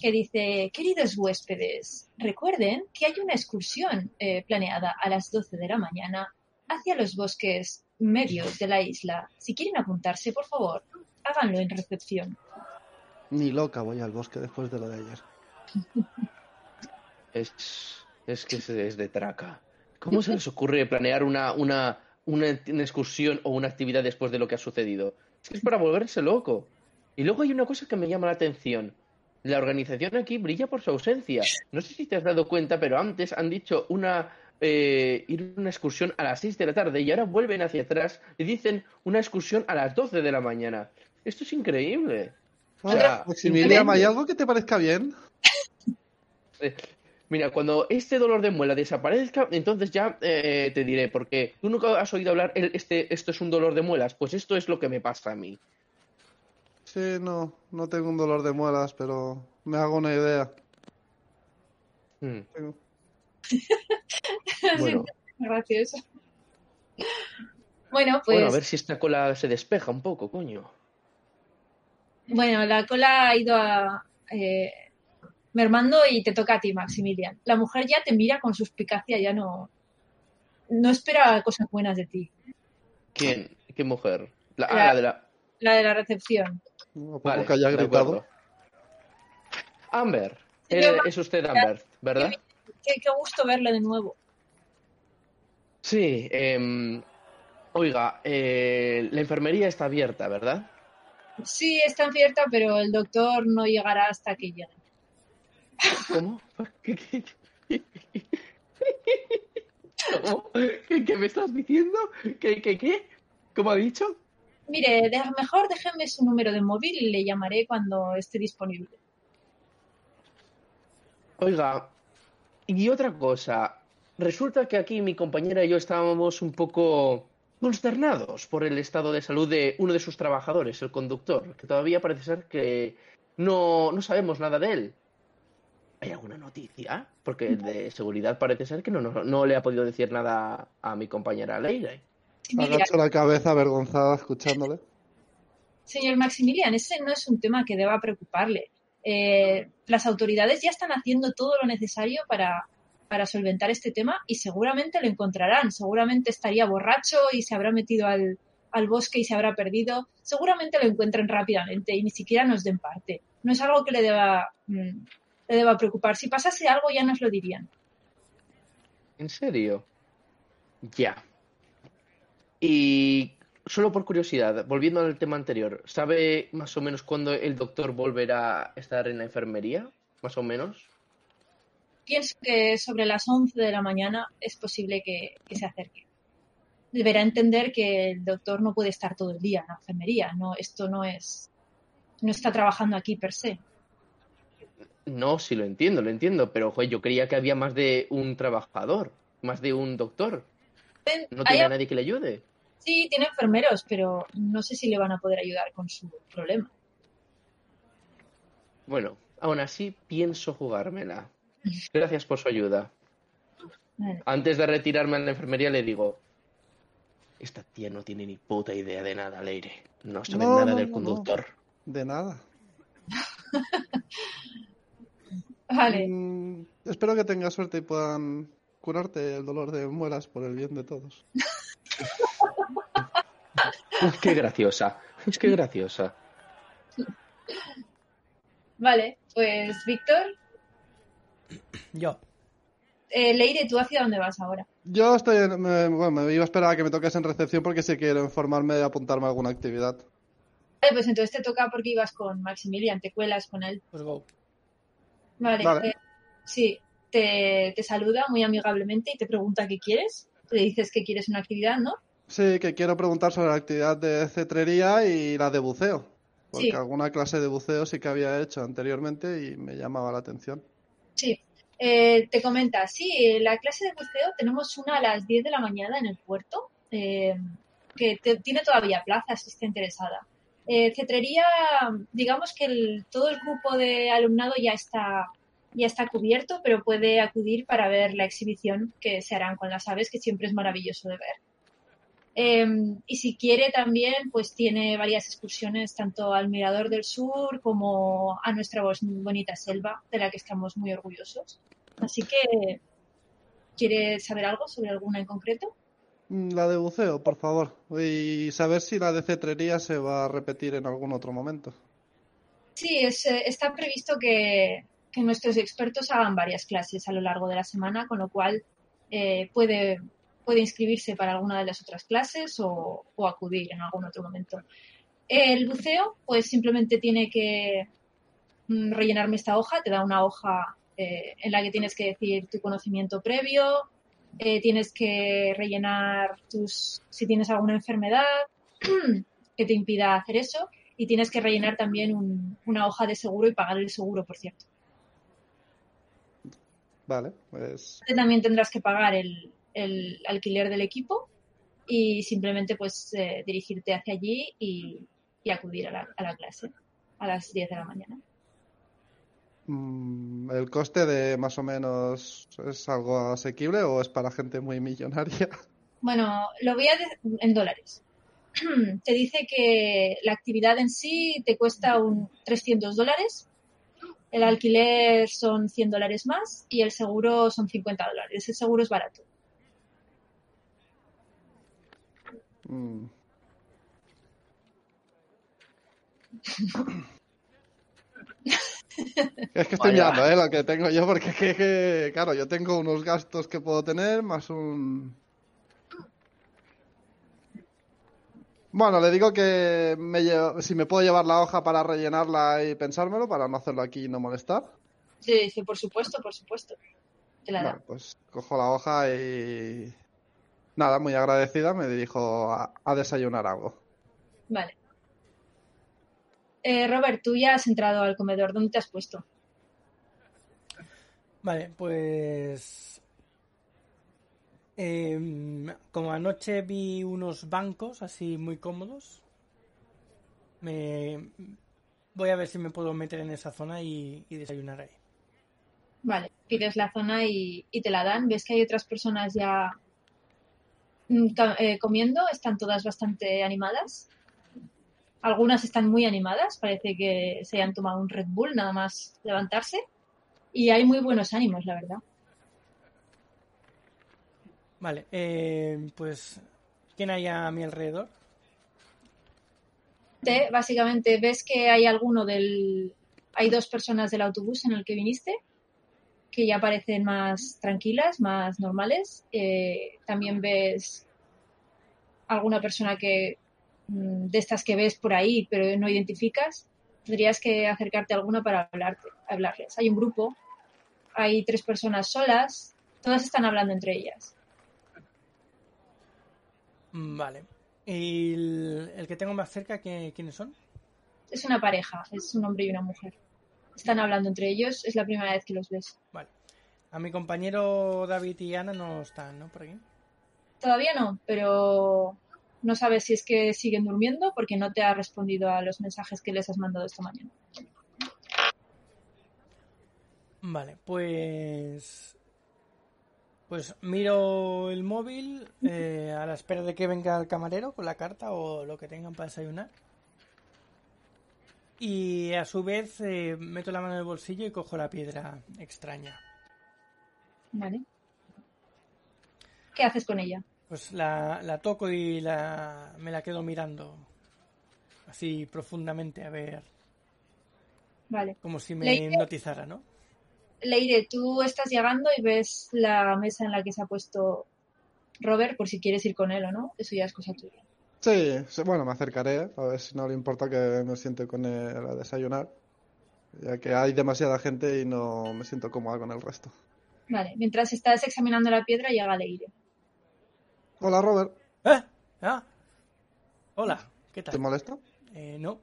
que dice, queridos huéspedes, recuerden que hay una excursión eh, planeada a las 12 de la mañana hacia los bosques medios de la isla. Si quieren apuntarse, por favor, háganlo en recepción. Ni loca voy al bosque después de lo de ayer. *laughs* Es, es que se- es de traca. ¿Cómo se les ocurre planear una, una, una, una excursión o una actividad después de lo que ha sucedido? Es que es para volverse loco. Y luego hay una cosa que me llama la atención. La organización aquí brilla por su ausencia. No sé si te has dado cuenta, pero antes han dicho una eh, ir a una excursión a las 6 de la tarde y ahora vuelven hacia atrás y dicen una excursión a las 12 de la mañana. Esto es increíble. O sea, Maximilian, ¿hay algo que te parezca bien? Eh, Mira, cuando este dolor de muela desaparezca, entonces ya eh, te diré, porque tú nunca has oído hablar, el- este, esto es un dolor de muelas, pues esto es lo que me pasa a mí. Sí, no, no tengo un dolor de muelas, pero me hago una idea. Mm. Tengo- *laughs* Bueno, Gracioso. Bueno, pues bueno, a ver si esta cola se despeja un poco, coño. bueno, la cola ha ido a, eh, mermando y te toca a ti, Maximilian. La mujer ya te mira con suspicacia, ya no, no espera cosas buenas de ti. ¿Quién? ¿Qué mujer? La, ah, La- la de la... La de la recepción. A poco Vale, que haya gritado. Amber. Eh, es usted Amber, ¿verdad? Qué, qué gusto verle de nuevo. Sí. em, oiga, eh, la enfermería está abierta, ¿verdad? Sí, está abierta, pero el doctor no llegará hasta que llegue. ¿Cómo? *laughs* ¿Qué, qué, ¿Cómo? ¿Qué, qué me estás diciendo? ¿Qué, qué, qué? ¿Cómo ha dicho? Mire, mejor déjeme su número de móvil y le llamaré cuando esté disponible. Oiga, y otra cosa. Resulta que aquí mi compañera y yo estábamos un poco consternados por el estado de salud de uno de sus trabajadores, el conductor, que todavía parece ser que no, no sabemos nada de él. ¿Hay alguna noticia? Porque de seguridad parece ser que no, no, no le ha podido decir nada a mi compañera Leire. Mira, Agacho la cabeza avergonzada escuchándole. Señor Maximilian, ese no es un tema que deba preocuparle. Eh, las autoridades ya están haciendo todo lo necesario para, para solventar este tema y seguramente lo encontrarán. Seguramente estaría borracho y se habrá metido al, al bosque y se habrá perdido. Seguramente lo encuentren rápidamente y ni siquiera nos den parte. No es algo que le deba, mm, le deba preocupar. Si pasase algo ya nos lo dirían. ¿En serio? Ya. Y solo por curiosidad, volviendo al tema anterior, ¿sabe más o menos cuándo el doctor volverá a estar en la enfermería? Más o menos. Pienso que sobre las 11 de la mañana es posible que, que se acerque. Deberá entender que el doctor no puede estar todo el día en la enfermería. No, esto no es. No está trabajando aquí per se. No, sí lo entiendo, lo entiendo, pero joder, yo creía que había más de un trabajador, más de un doctor. ¿No tiene a nadie que le ayude? Sí, tiene enfermeros, pero no sé si le van a poder ayudar con su problema. Bueno, aún así pienso jugármela. Gracias por su ayuda. Vale. Antes de retirarme a la enfermería le digo, esta tía no tiene ni puta idea de nada, Leire. No sabe No, nada no, del no, conductor. De nada. *laughs* Vale, Mm, espero que tengas suerte y puedan curarte el dolor de muelas por el bien de todos. *laughs* Uf, qué graciosa. Es que graciosa. vale. Pues, Víctor, Yo. eh, Leire, ¿tú hacia dónde vas ahora? Yo estoy en- me, bueno, me iba a esperar a que me toques en recepción porque si quiero informarme de apuntarme a alguna actividad. Vale, pues entonces te toca porque ibas con Maximilian, te cuelas con él. Pues go. Vale. Vale. eh, sí, te, te saluda muy amigablemente y te pregunta qué quieres. Le dices que quieres una actividad, ¿no? Sí, que quiero preguntar sobre la actividad de cetrería y la de buceo. Porque Sí. alguna clase de buceo sí que había hecho anteriormente y me llamaba la atención. Sí. Eh, te comenta, sí, la clase de buceo tenemos una a las 10 de la mañana en el puerto, eh, que te- tiene todavía plaza si está interesada. Eh, cetrería, digamos que el- todo el grupo de alumnado ya está, ya está cubierto, pero puede acudir para ver la exhibición que se harán con las aves, que siempre es maravilloso de ver. Eh, y si quiere también, pues tiene varias excursiones tanto al Mirador del Sur como a nuestra bonita selva, de la que estamos muy orgullosos. Así que, ¿quiere saber algo sobre alguna en concreto? Mm, La de buceo, por favor. Y saber si la de cetrería se va a repetir en algún otro momento. Sí, es, eh, está previsto que, que nuestros expertos hagan varias clases a lo largo de la semana, con lo cual eh, puede, puede inscribirse para alguna de las otras clases o, o acudir en algún otro momento. El buceo, pues simplemente tiene que mm, rellenarme esta hoja, te da una hoja eh, en la que tienes que decir tu conocimiento previo, eh, tienes que rellenar tus, si tienes alguna enfermedad *clears throat* que te impida hacer eso, y tienes que rellenar también un- una hoja de seguro y pagar el seguro, por cierto. Vale, pues También tendrás que pagar el, el alquiler del equipo y simplemente pues eh, dirigirte hacia allí y, y acudir a la, a la clase a las 10 de la mañana. mm, el coste de más o menos es algo asequible o es para gente muy millonaria. *laughs* Bueno, lo voy a de- en dólares. *clears throat* Te dice que la actividad en sí te cuesta un 300 dólares, el alquiler son 100 dólares más y el seguro son 50 dólares. El seguro es barato. Mm. Es que estoy Vaya. mirando, ¿eh? Lo que tengo yo, porque es que, que, claro, yo tengo unos gastos que puedo tener, más un... Bueno, le digo que me si me puedo llevar la hoja para rellenarla y pensármelo, para no hacerlo aquí y no molestar. Sí, dice, por supuesto, por supuesto. Te la da. Vale, pues cojo la hoja y... Nada, muy agradecida, me dirijo a, a desayunar algo. Vale. Eh, Robert, tú ya has entrado al comedor. ¿Dónde te has puesto? Vale, pues. em, como anoche vi unos bancos así muy cómodos, me voy a ver si me puedo meter en esa zona y, y desayunar ahí. Vale, pides la zona y, y te la dan. Ves que hay otras personas ya eh, comiendo. Están todas bastante animadas. Algunas están muy animadas. Parece que se hayan tomado un Red Bull nada más levantarse. Y hay muy buenos ánimos, la verdad. Vale, em, pues. ¿Quién hay a mi alrededor? Te- básicamente ves que hay alguno del... Hay dos personas del autobús en el que viniste que ya parecen más tranquilas, más normales. Eh, también ves alguna persona que mm, de estas que ves por ahí pero no identificas. Tendrías que acercarte a alguna para hablarte, hablarles. Hay un grupo, hay tres personas solas, todas están hablando entre ellas. Mm, Vale. ¿Y el, el que tengo más cerca, ¿qué- quiénes son? Es una pareja, es un hombre y una mujer. Están hablando entre ellos, es la primera vez que los ves. Vale. A mi compañero David y Ana no están, ¿no? Por aquí. Todavía no, pero no sabes si es que siguen durmiendo porque no te ha respondido a los mensajes que les has mandado esta mañana. Vale, pues. Pues miro el móvil eh, a la espera de que venga el camarero con la carta o lo que tengan para desayunar. Y a su vez eh, meto la mano en el bolsillo y cojo la piedra extraña. ¿Vale? ¿Qué haces con ella? Pues la, la toco y la, me la quedo mirando así profundamente a ver, Vale. como si me Leire- hipnotizara, ¿no? Leire, tú estás llegando y ves la mesa en la que se ha puesto Robert por si quieres ir con él o no. Eso ya es cosa tuya. Sí, sí, bueno, me acercaré, a ver si no le importa que me siente con él a desayunar, ya que hay demasiada gente y no me siento cómoda con el resto. Vale. Mientras estás examinando la piedra, llega Leire. Hola, Robert, ¡Eh! ¡Ah! Hola, ¿qué ¿te tal? molesta? Eh, no,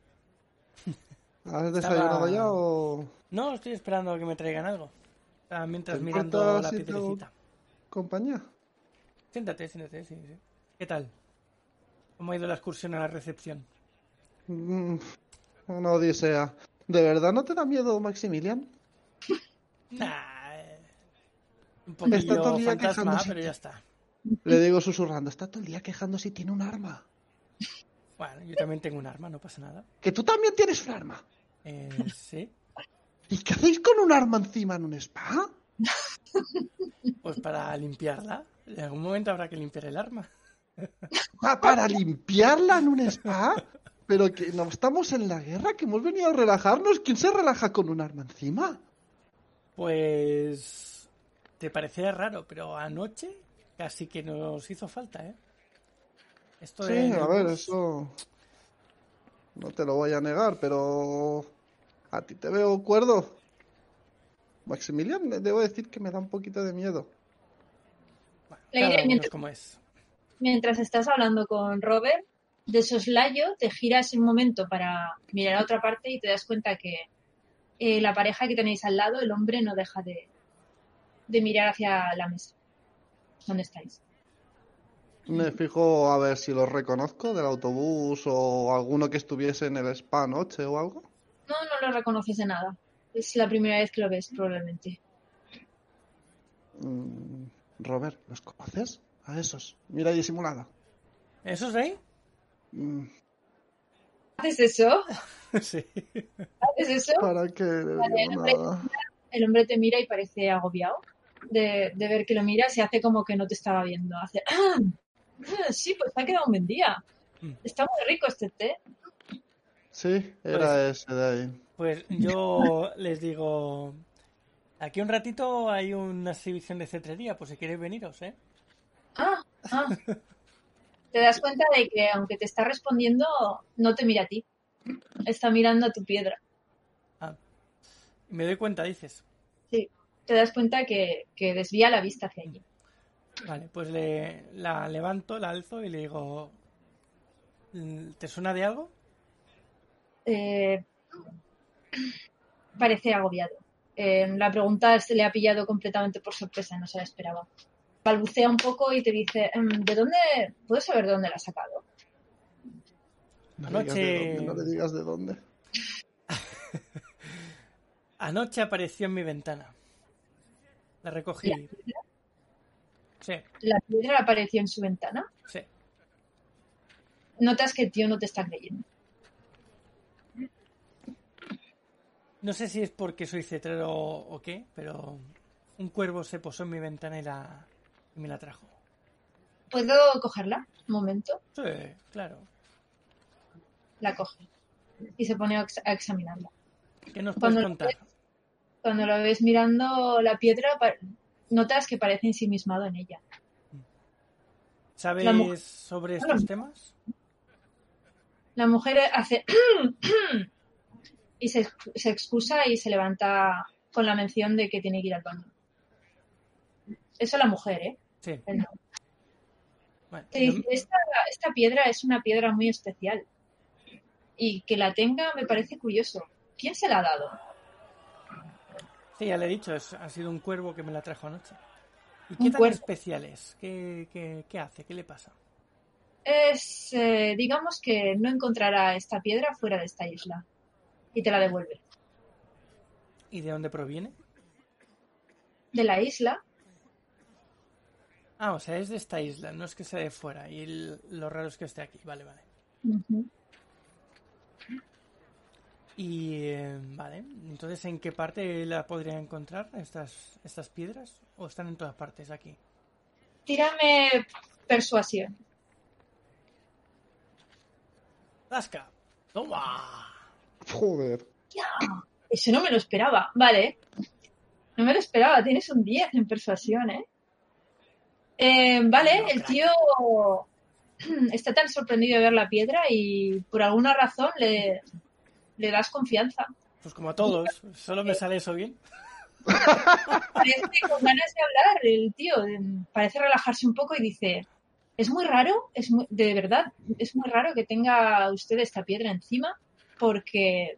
*laughs* ¿Has desayunado Estaba- ya o no, estoy esperando a que me traigan algo. Estaba mientras ¿Te mirando la si te- piedrecita. compañía? Siéntate, siéntate, sí, sí. ¿Qué tal? ¿Cómo ha ido la excursión a la recepción? Mm, una odisea. ¿De verdad no te da miedo, Maximilian? *laughs* Nah, eh, un Está todo poquillo el día fantasma, quejándose. pero ya está. Le digo susurrando, está todo el día quejando si tiene un arma. Bueno, yo también tengo un arma, no pasa nada. Que tú también tienes un arma. Eh, sí, ¿Y qué hacéis con un arma encima en un spa? pues para limpiarla. En algún momento habrá que limpiar el arma. Ah, ¿Para limpiarla en un spa? Pero que no estamos en la guerra, que hemos venido a relajarnos. ¿Quién se relaja con un arma encima? Pues te parecerá raro, pero anoche casi que nos hizo falta, ¿eh? Esto Sí, de- a ver, eso no te lo voy a negar, pero a ti te veo cuerdo. Maximilian, me- debo decir que me da un poquito de miedo. Cada uno mientras- es como es. Mientras estás hablando con Robert, de soslayo te giras un momento para mirar a otra parte y te das cuenta que eh, la pareja que tenéis al lado, el hombre, no deja de, de mirar hacia la mesa. ¿Dónde estáis? Me fijo a ver si los reconozco del autobús o alguno que estuviese en el spa anoche o algo. No, no lo reconoces de nada. Es la primera vez que lo ves, probablemente. Mm, Robert, ¿los conoces? A esos. Mira disimulada. ¿Eso es ahí? Mm, ¿Haces eso? *laughs* sí. ¿Haces eso? ¿Para nada? El hombre te mira y parece agobiado de, de ver que lo miras y hace como que no te estaba viendo. Hace, "Ah, ah, sí, pues te ha quedado un buen día. Mm. Está muy rico este té. Sí, era ese de ahí. Pues yo *laughs* les digo, aquí un ratito hay una exhibición de cetrería, pues si queréis veniros, ¿eh? Ah, ah. Te das cuenta de que aunque te está respondiendo, no te mira a ti. Está mirando a tu piedra. Ah, me doy cuenta, dices. Sí. Te das cuenta que, que desvía la vista hacia allí. Vale, pues le, la levanto, la alzo y le digo, ¿te suena de algo? Eh, parece agobiado. Eh, la pregunta se le ha pillado completamente por sorpresa, no se la esperaba. Balbucea un poco y te dice, "Em, ¿de dónde? ¿Puedo saber de dónde la has sacado? No le digas de Anoche- dónde, no le digas de dónde. *laughs* Anoche apareció en mi ventana. La recogí. Sí, La piedra apareció en su ventana. sí. Notas que el tío no te está creyendo. No sé si es porque soy cetrero o qué, pero un cuervo se posó en mi ventana y, la, y me la trajo. ¿Puedo cogerla? Un momento. Sí, claro. La coge. Y se pone a ex- a examinarla. ¿Qué nos Cuando puedes lo contar? ves- Cuando lo ves mirando la piedra, notas que parece ensimismado en ella. ¿Sabes sobre Hola. estos temas? La mujer hace *clears throat* y se, se excusa y se levanta con la mención de que tiene que ir al baño. Eso la mujer, ¿eh? Sí. Bueno, esta, esta piedra es una piedra muy especial. Y que la tenga me parece curioso. ¿Quién se la ha dado? sí, ya le he dicho, es- ha sido un cuervo que me la trajo anoche. ¿Y Un qué tan cuervo. especial es? ¿Qué, qué, qué hace? ¿Qué le pasa? Es, eh, digamos que no encontrará esta piedra fuera de esta isla. Y te la devuelve. ¿Y de dónde proviene? De la isla, Ah, o sea, es de esta isla, no es que sea de fuera. Y el- lo raro es que esté aquí. Vale, vale. Y eh, vale, entonces ¿en qué parte la podría encontrar estas, estas piedras? ¿O están en todas partes aquí? tírame persuasión. ¡Lasca! ¡Toma! Joder. Eso no me lo esperaba. Vale. No me lo esperaba. Tienes un 10 en persuasión, ¿eh? Eh, vale, el tío *clears throat* está tan sorprendido de ver la piedra y por alguna razón le, le das confianza. Pues como a todos, solo me sale eso bien. Parece con ganas de hablar el tío. Parece relajarse un poco y dice, es muy raro, es muy- de verdad, es muy raro que tenga usted esta piedra encima porque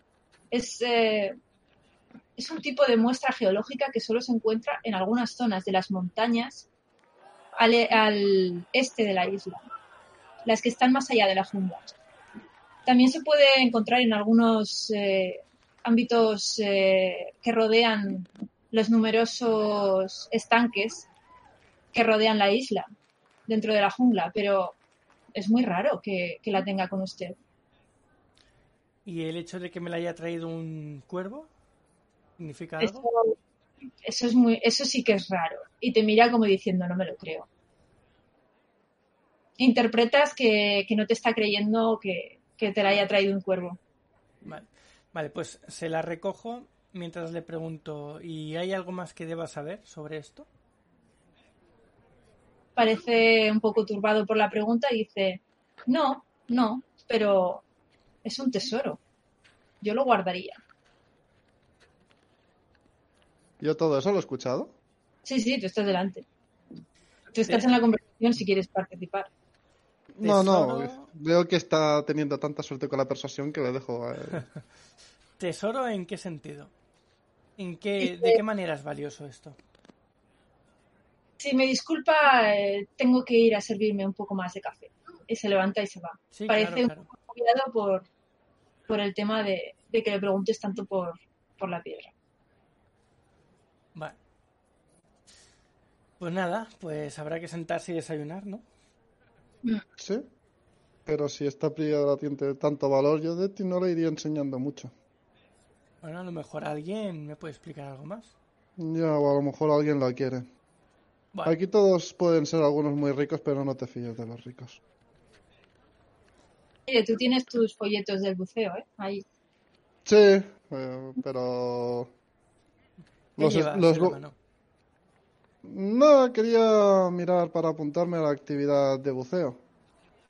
es, eh, es un tipo de muestra geológica que solo se encuentra en algunas zonas de las montañas al, al este de la isla, las que están más allá de la jungla. También se puede encontrar en algunos eh, ámbitos eh, que rodean los numerosos estanques que rodean la isla dentro de la jungla, pero es muy raro que, que la tenga con usted. ¿Y el hecho de que me la haya traído un cuervo? ¿Significa algo? Eso, eso es muy, eso sí que es raro. Y te mira como diciendo, no me lo creo. Interpretas que, que no te está creyendo que, que te la haya traído un cuervo. Vale. Vale, pues se la recojo mientras le pregunto, ¿y hay algo más que deba saber sobre esto? Parece un poco turbado por la pregunta y dice, no, no, pero es un tesoro. Yo lo guardaría. ¿Yo todo eso lo he escuchado? Sí, sí, tú estás delante. Tú estás en la conversación si quieres participar. No, no, veo que está teniendo tanta suerte con la persuasión que le dejo a *laughs* él. ¿Tesoro en qué sentido? ¿En qué, ¿De qué manera es valioso esto? Si me disculpa, eh, tengo que ir a servirme un poco más de café. Y se levanta y se va. Sí, Parece claro, un poco agobiado por, por el tema de, de que le preguntes tanto por, por la piedra. Vale. Pues nada, pues habrá que sentarse y desayunar, ¿no? Sí, pero si esta piedra tiene tanto valor, yo de ti no le iría enseñando mucho. Bueno, a lo mejor alguien me puede explicar algo más. Ya, o a lo mejor alguien la quiere. Aquí todos pueden ser algunos muy ricos, pero no te fíes de los ricos. Oye, tú tienes tus folletos del buceo, ¿eh? Ahí. Sí, eh, pero... ¿Qué Los, llevas los mano? No, quería mirar para apuntarme a la actividad de buceo.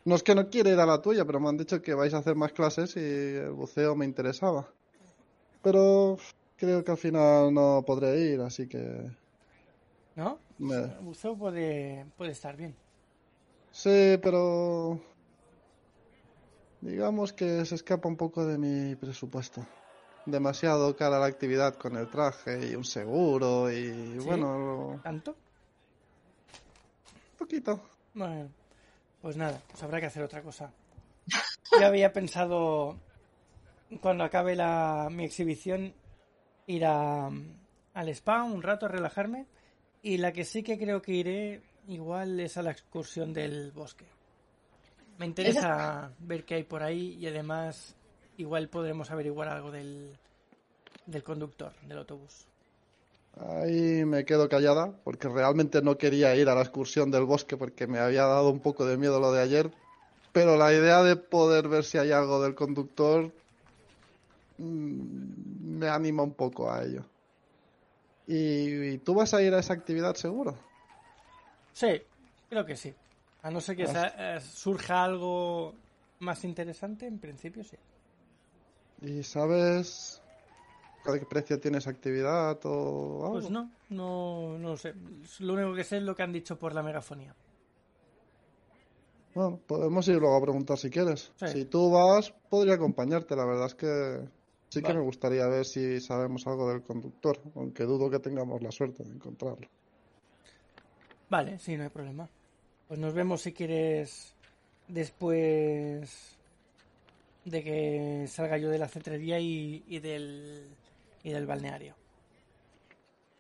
No es que no quiera ir a la tuya, pero me han dicho que vais a hacer más clases y el buceo me interesaba. Pero creo que al final no podré ir, así que... ¿No? me- El buceo puede, puede estar bien. Sí, pero... Digamos que se escapa un poco de mi presupuesto. Demasiado cara la actividad con el traje y un seguro y ¿Sí? bueno, ¿Tanto? un poquito. Bueno, pues nada, pues habrá que hacer otra cosa. *laughs* Yo había pensado, cuando acabe la, mi exhibición, ir a, al spa un rato a relajarme. Y la que sí que creo que iré, igual, es a la excursión del bosque. Me interesa ver qué hay por ahí y además, igual podremos averiguar algo del, del conductor del autobús. Ahí me quedo callada porque realmente no quería ir a la excursión del bosque porque me había dado un poco de miedo lo de ayer. Pero la idea de poder ver si hay algo del conductor mm, me anima un poco a ello. ¿Y, y tú vas a ir a esa actividad seguro? Sí, creo que sí. A no ser que Ah. eh, surja algo más interesante, en principio sí. ¿Y sabes a qué precio tiene esa actividad o algo? Pues no, no, no sé. Lo único que sé es lo que han dicho por la megafonía. Bueno, podemos ir luego a preguntar si quieres. Sí. Si tú vas, podría acompañarte. La verdad es que sí que me gustaría ver si sabemos algo del conductor, aunque dudo que tengamos la suerte de encontrarlo. Vale, sí, no hay problema. Pues nos vemos si quieres después de que salga yo de la cetrería y, y del, y del balneario.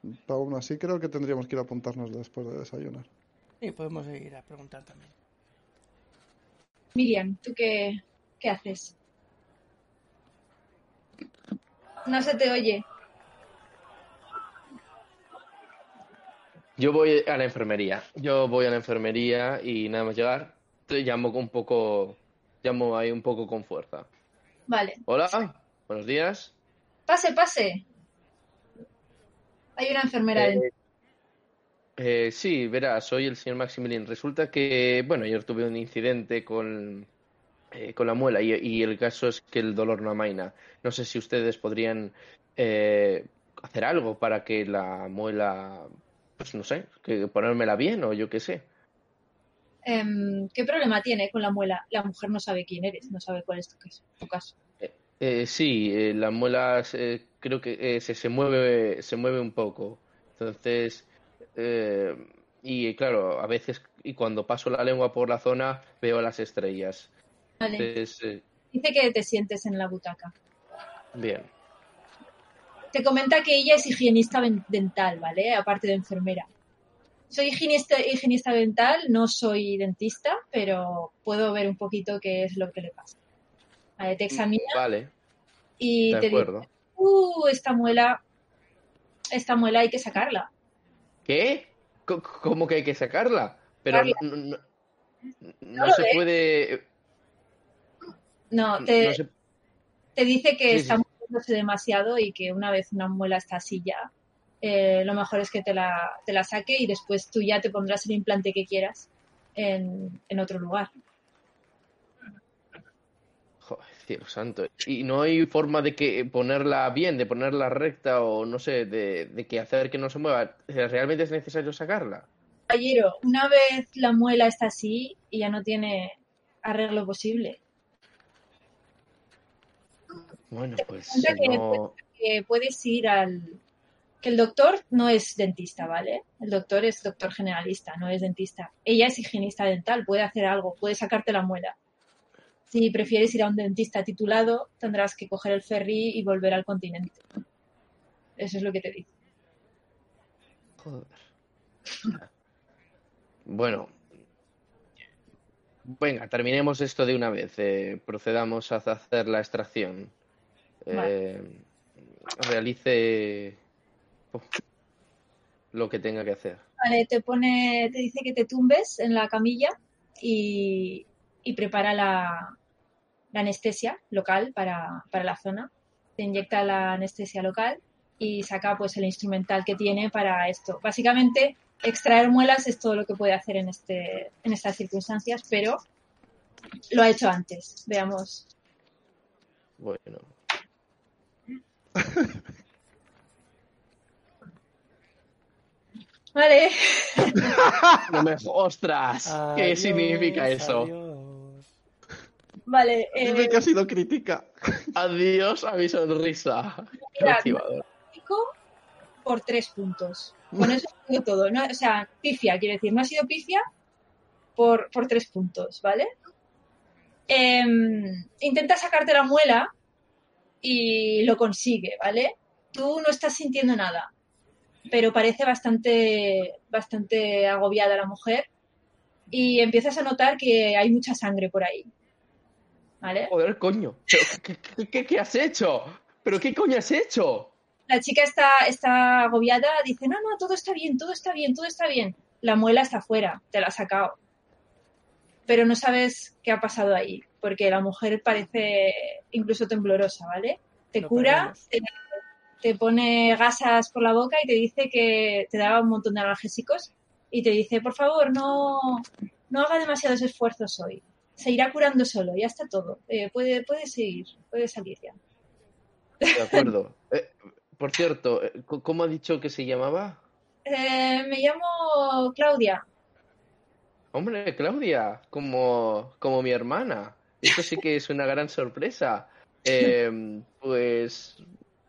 Pero aún así creo que tendríamos que ir a apuntarnos después de desayunar. Y podemos ir a preguntar también. Miriam, ¿tú qué, qué haces? No se te oye. Yo voy a la enfermería. Yo voy a la enfermería y nada más llegar, te llamo un poco, llamo ahí un poco con fuerza. Vale. Hola, buenos días. Pase, pase. Hay una enfermera Eh, dentro. eh, sí, verás, soy el señor Maximilian. Resulta que, bueno, ayer tuve un incidente con, eh, con la muela y, y el caso es que el dolor no amaina. No sé si ustedes podrían eh, hacer algo para que la muela, pues no sé, que ponérmela bien o yo qué sé. Em, ¿Qué problema tiene con la muela? La mujer no sabe quién eres, no sabe cuál es tu caso. Tu caso. Eh, sí, eh, la muela eh, creo que eh, se, se mueve, se mueve un poco. Entonces, eh, y claro, a veces, y cuando paso la lengua por la zona, veo las estrellas. Vale. Entonces, eh, Dice que te sientes en la butaca. bien. Te comenta que ella es higienista dental, ¿vale? Aparte de enfermera. Soy higienista, higienista dental, no soy dentista, pero puedo ver un poquito qué es lo que le pasa. Vale, te examina Vale, y de te dice, acuerdo. uh, esta muela, esta muela hay que sacarla. ¿Qué? ¿Cómo que hay que sacarla? Pero Sacarla. no, no- No, lo se ves. puede. No, te, no se- te dice que Sí, está sí. moviéndose demasiado y que una vez una muela está así ya, eh, lo mejor es que te la, te la saque y después tú ya te pondrás el implante que quieras en, en otro lugar. Joder, cielo santo. Y no hay forma de que ponerla bien, de ponerla recta o no sé, de, de que hacer que no se mueva. ¿Realmente es necesario sacarla? Caballero, una vez la muela está así y ya no tiene arreglo posible. Bueno, pues no. que puedes ir al... Que el doctor no es dentista, ¿vale? El doctor es doctor generalista, no es dentista. Ella es higienista dental, puede hacer algo, puede sacarte la muela. Si prefieres ir a un dentista titulado, tendrás que coger el ferry y volver al continente. Eso es lo que te dice. Joder. Bueno. Venga, terminemos esto de una vez. eh, procedamos a hacer la extracción. Eh, realice lo que tenga que hacer. Vale, te pone, te dice que te tumbes en la camilla y, y prepara la, la anestesia local para, para la zona. Te inyecta la anestesia local y saca pues el instrumental que tiene para esto. Básicamente, extraer muelas es todo lo que puede hacer en este, en estas circunstancias, pero lo ha hecho antes. Veamos. Bueno. *laughs* Vale, *laughs* No me... ¡Ostras! ¿Qué Adiós, significa eso? adiós. vale. eh, Dime que ha sido crítica. Adiós a mi sonrisa. Mira, por tres puntos. Con eso *laughs* ha sido todo. ¿no? O sea, pifia, quiero decir, no ha sido pifia por, por tres puntos, ¿vale? Em, intenta sacarte la muela y lo consigue, ¿vale? Tú no estás sintiendo nada, pero parece bastante, bastante agobiada la mujer y empiezas a notar que hay mucha sangre por ahí, ¿vale? Joder, coño. ¿Pero ¿Qué, qué, qué- qué has hecho? ¿Pero qué coño has hecho? La chica está, está agobiada, dice, no, no, todo está bien, todo está bien, todo está bien. La muela está fuera, te la ha sacado. Pero no sabes qué ha pasado ahí, porque la mujer parece incluso temblorosa, ¿vale? Te Lo cura, te, te pone gasas por la boca y te dice que te da un montón de analgésicos y te dice, por favor, no, no haga demasiados esfuerzos hoy. Se irá curando solo, ya está todo. Eh, puede, puede seguir, puede salir ya. De acuerdo. *laughs* Eh, por cierto, eh, ¿cómo ha dicho que se llamaba? Eh, me llamo Claudia. Hombre, Claudia, como, como mi hermana. Esto sí que es una gran sorpresa. *laughs* Eh, pues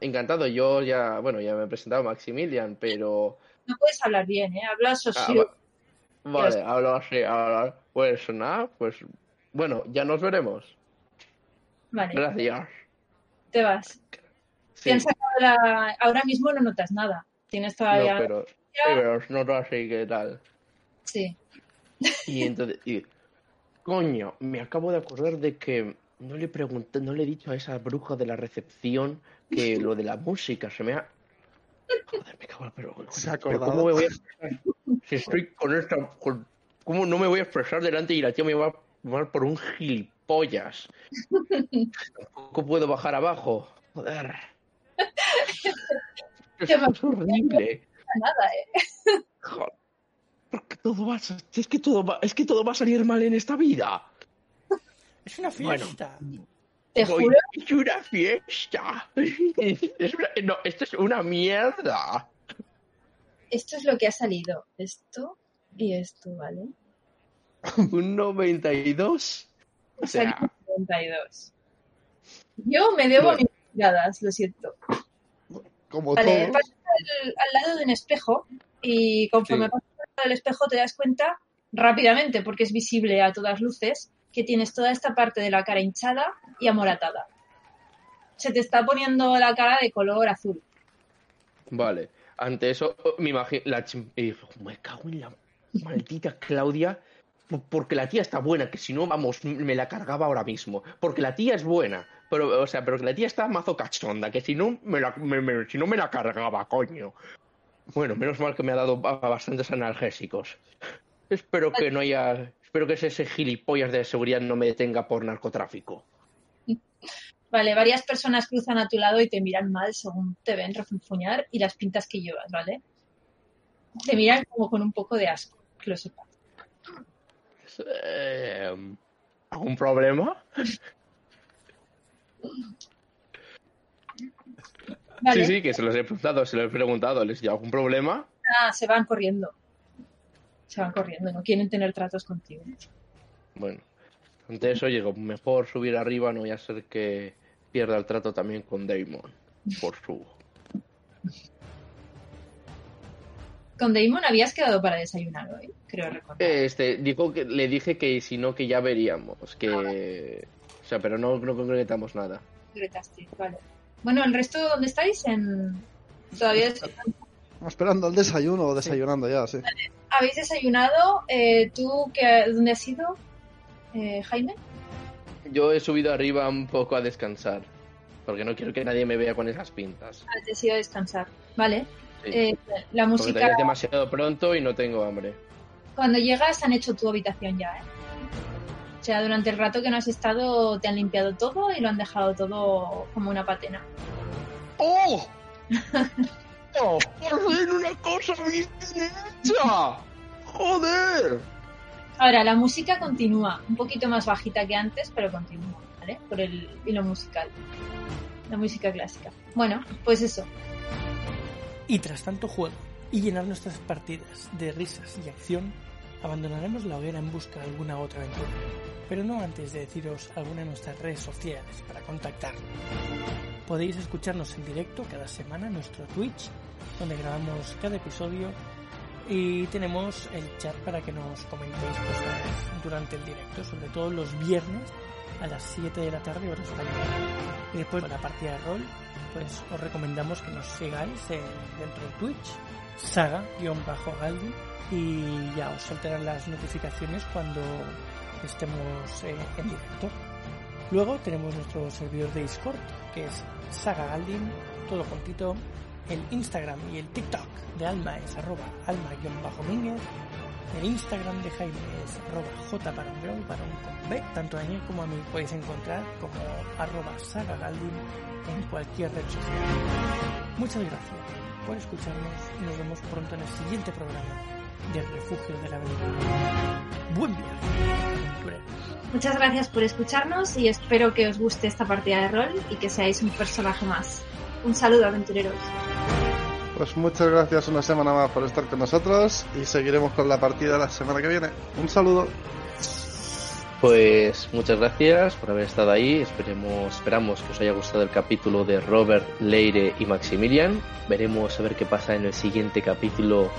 encantado. Yo ya, bueno, ya me he presentado Maximilian, pero No puedes hablar bien, ¿eh? Hablas Ah, socio. va- vale, hablo así, hablo. Pues nada, pues bueno, ya nos veremos. Vale, Gracias. te vas. Sí, Te han sacado la... Ahora mismo no notas nada. Tienes no, todavía... pero, sí, pero os noto así que tal. Sí. Y entonces, y- coño, me acabo de acordar de que no le pregunté, no le he dicho a esa bruja de la recepción que lo de la música se me ha. Joder, me cago pero, Se ha pero. ¿cómo me voy a expresar? Si estoy con esta. con- ¿Cómo no me voy a expresar delante y la tía me va a tomar por un gilipollas? Tampoco puedo bajar abajo. Joder. *laughs* Esto es horrible. Nada, ¿eh? Joder. Porque todo va a, es que todo va, es que todo va a salir mal en esta vida. Es una Bueno. Te juro. Es una fiesta. *laughs* Es una- no, esto es una mierda. Esto es lo que ha salido. Esto y esto, ¿vale? *laughs* Un 92. O sea, Salió 92. Yo me debo a mis miradas, lo siento. Como Vale, todos. pasas al, al lado de un espejo y conforme Sí. pasas al lado del espejo te das cuenta rápidamente, porque es visible a todas luces, que tienes toda esta parte de la cara hinchada y amoratada. Se te está poniendo la cara de color azul. vale. Ante eso, me imagino. La eh, me cago en la maldita Claudia. po- Porque la tía está buena, que si no, vamos, me la cargaba ahora mismo. Porque la tía es buena. Pero, o sea, pero que la tía está mazo cachonda, que si no me la, si no me la cargaba, coño. Bueno, menos mal que me ha dado ba- bastantes analgésicos. Espero que no haya. Espero que ese gilipollas de seguridad no me detenga por narcotráfico. Vale, varias personas cruzan a tu lado y te miran mal según te ven refunfuñar y las pintas que llevas, ¿vale? Te miran como con un poco de asco, que lo sepas. Eh, ¿Algún problema? Vale. Sí, sí, que se los he preguntado, se los he preguntado. ¿Les dio algún problema? Ah, se van corriendo. Se van corriendo, no quieren tener tratos contigo. Bueno, ante eso llego. Mejor subir arriba, no voy a ser que pierda el trato también con Damon. Por su. Con Damon habías quedado para desayunar hoy, creo recordar. Este, dijo que le dije que si no, que ya veríamos. Que. O sea, pero no, no concretamos nada. Vale. Bueno, ¿el resto dónde estáis? En... ¿Todavía desayunando? Esperando el desayuno o desayunando ya, sí. habéis desayunado? Eh, ¿Tú qué, dónde has ido, eh, Jaime? Yo he subido arriba un poco a descansar. Porque no quiero que nadie me vea con esas pintas. Ah, te has ido a descansar. Vale. Sí. Eh, la música, es demasiado pronto y no tengo hambre. cuando llegas han hecho tu habitación ya, ¿eh? O sea, durante el rato que no has estado te han limpiado todo y lo han dejado todo como una patena. ¡Oh! *laughs* ¡Oh! ¡Por fin una cosa bien hecha! ¡Joder! Ahora, la música continúa, un poquito más bajita que antes, pero continúa, ¿vale? Por el hilo musical. La música clásica. Bueno, pues eso. Y tras tanto juego y llenar nuestras partidas de risas y acción, abandonaremos la hoguera en busca de alguna otra aventura. Pero no antes de deciros alguna de nuestras redes sociales para contactarnos. Podéis escucharnos en directo cada semana en nuestro Twitch, donde grabamos cada episodio y tenemos el chat para que nos comentéis cosas durante el directo, sobre todo los viernes a las 7 de la tarde hora española. Y después de la partida de rol, pues os recomendamos que nos sigáis en- dentro de Twitch, saga-galdi, y ya os saltarán las notificaciones cuando estemos eh, en directo. Luego tenemos nuestro servidor de Discord, que es Saga Galdin, todo juntito. El Instagram y el TikTok de Alma es arroba alma-mínguez. El Instagram de Jaime es arroba jparongrau, varón con B. Tanto a mí como a mí podéis encontrar como arroba Saga en cualquier red social. Muchas gracias por escucharnos y nos vemos pronto en el siguiente programa del Refugio de la Aventura. Buen viaje. Muchas gracias por escucharnos y espero que os guste esta partida de rol y que seáis un personaje más. Un saludo, aventureros. Pues muchas gracias una semana más por estar con nosotros y seguiremos con la partida la semana que viene. Un saludo. Pues muchas gracias por haber estado ahí. Esperemos, esperamos que os haya gustado el capítulo de Robert, Leire y Maximilian. Veremos a ver qué pasa en el siguiente capítulo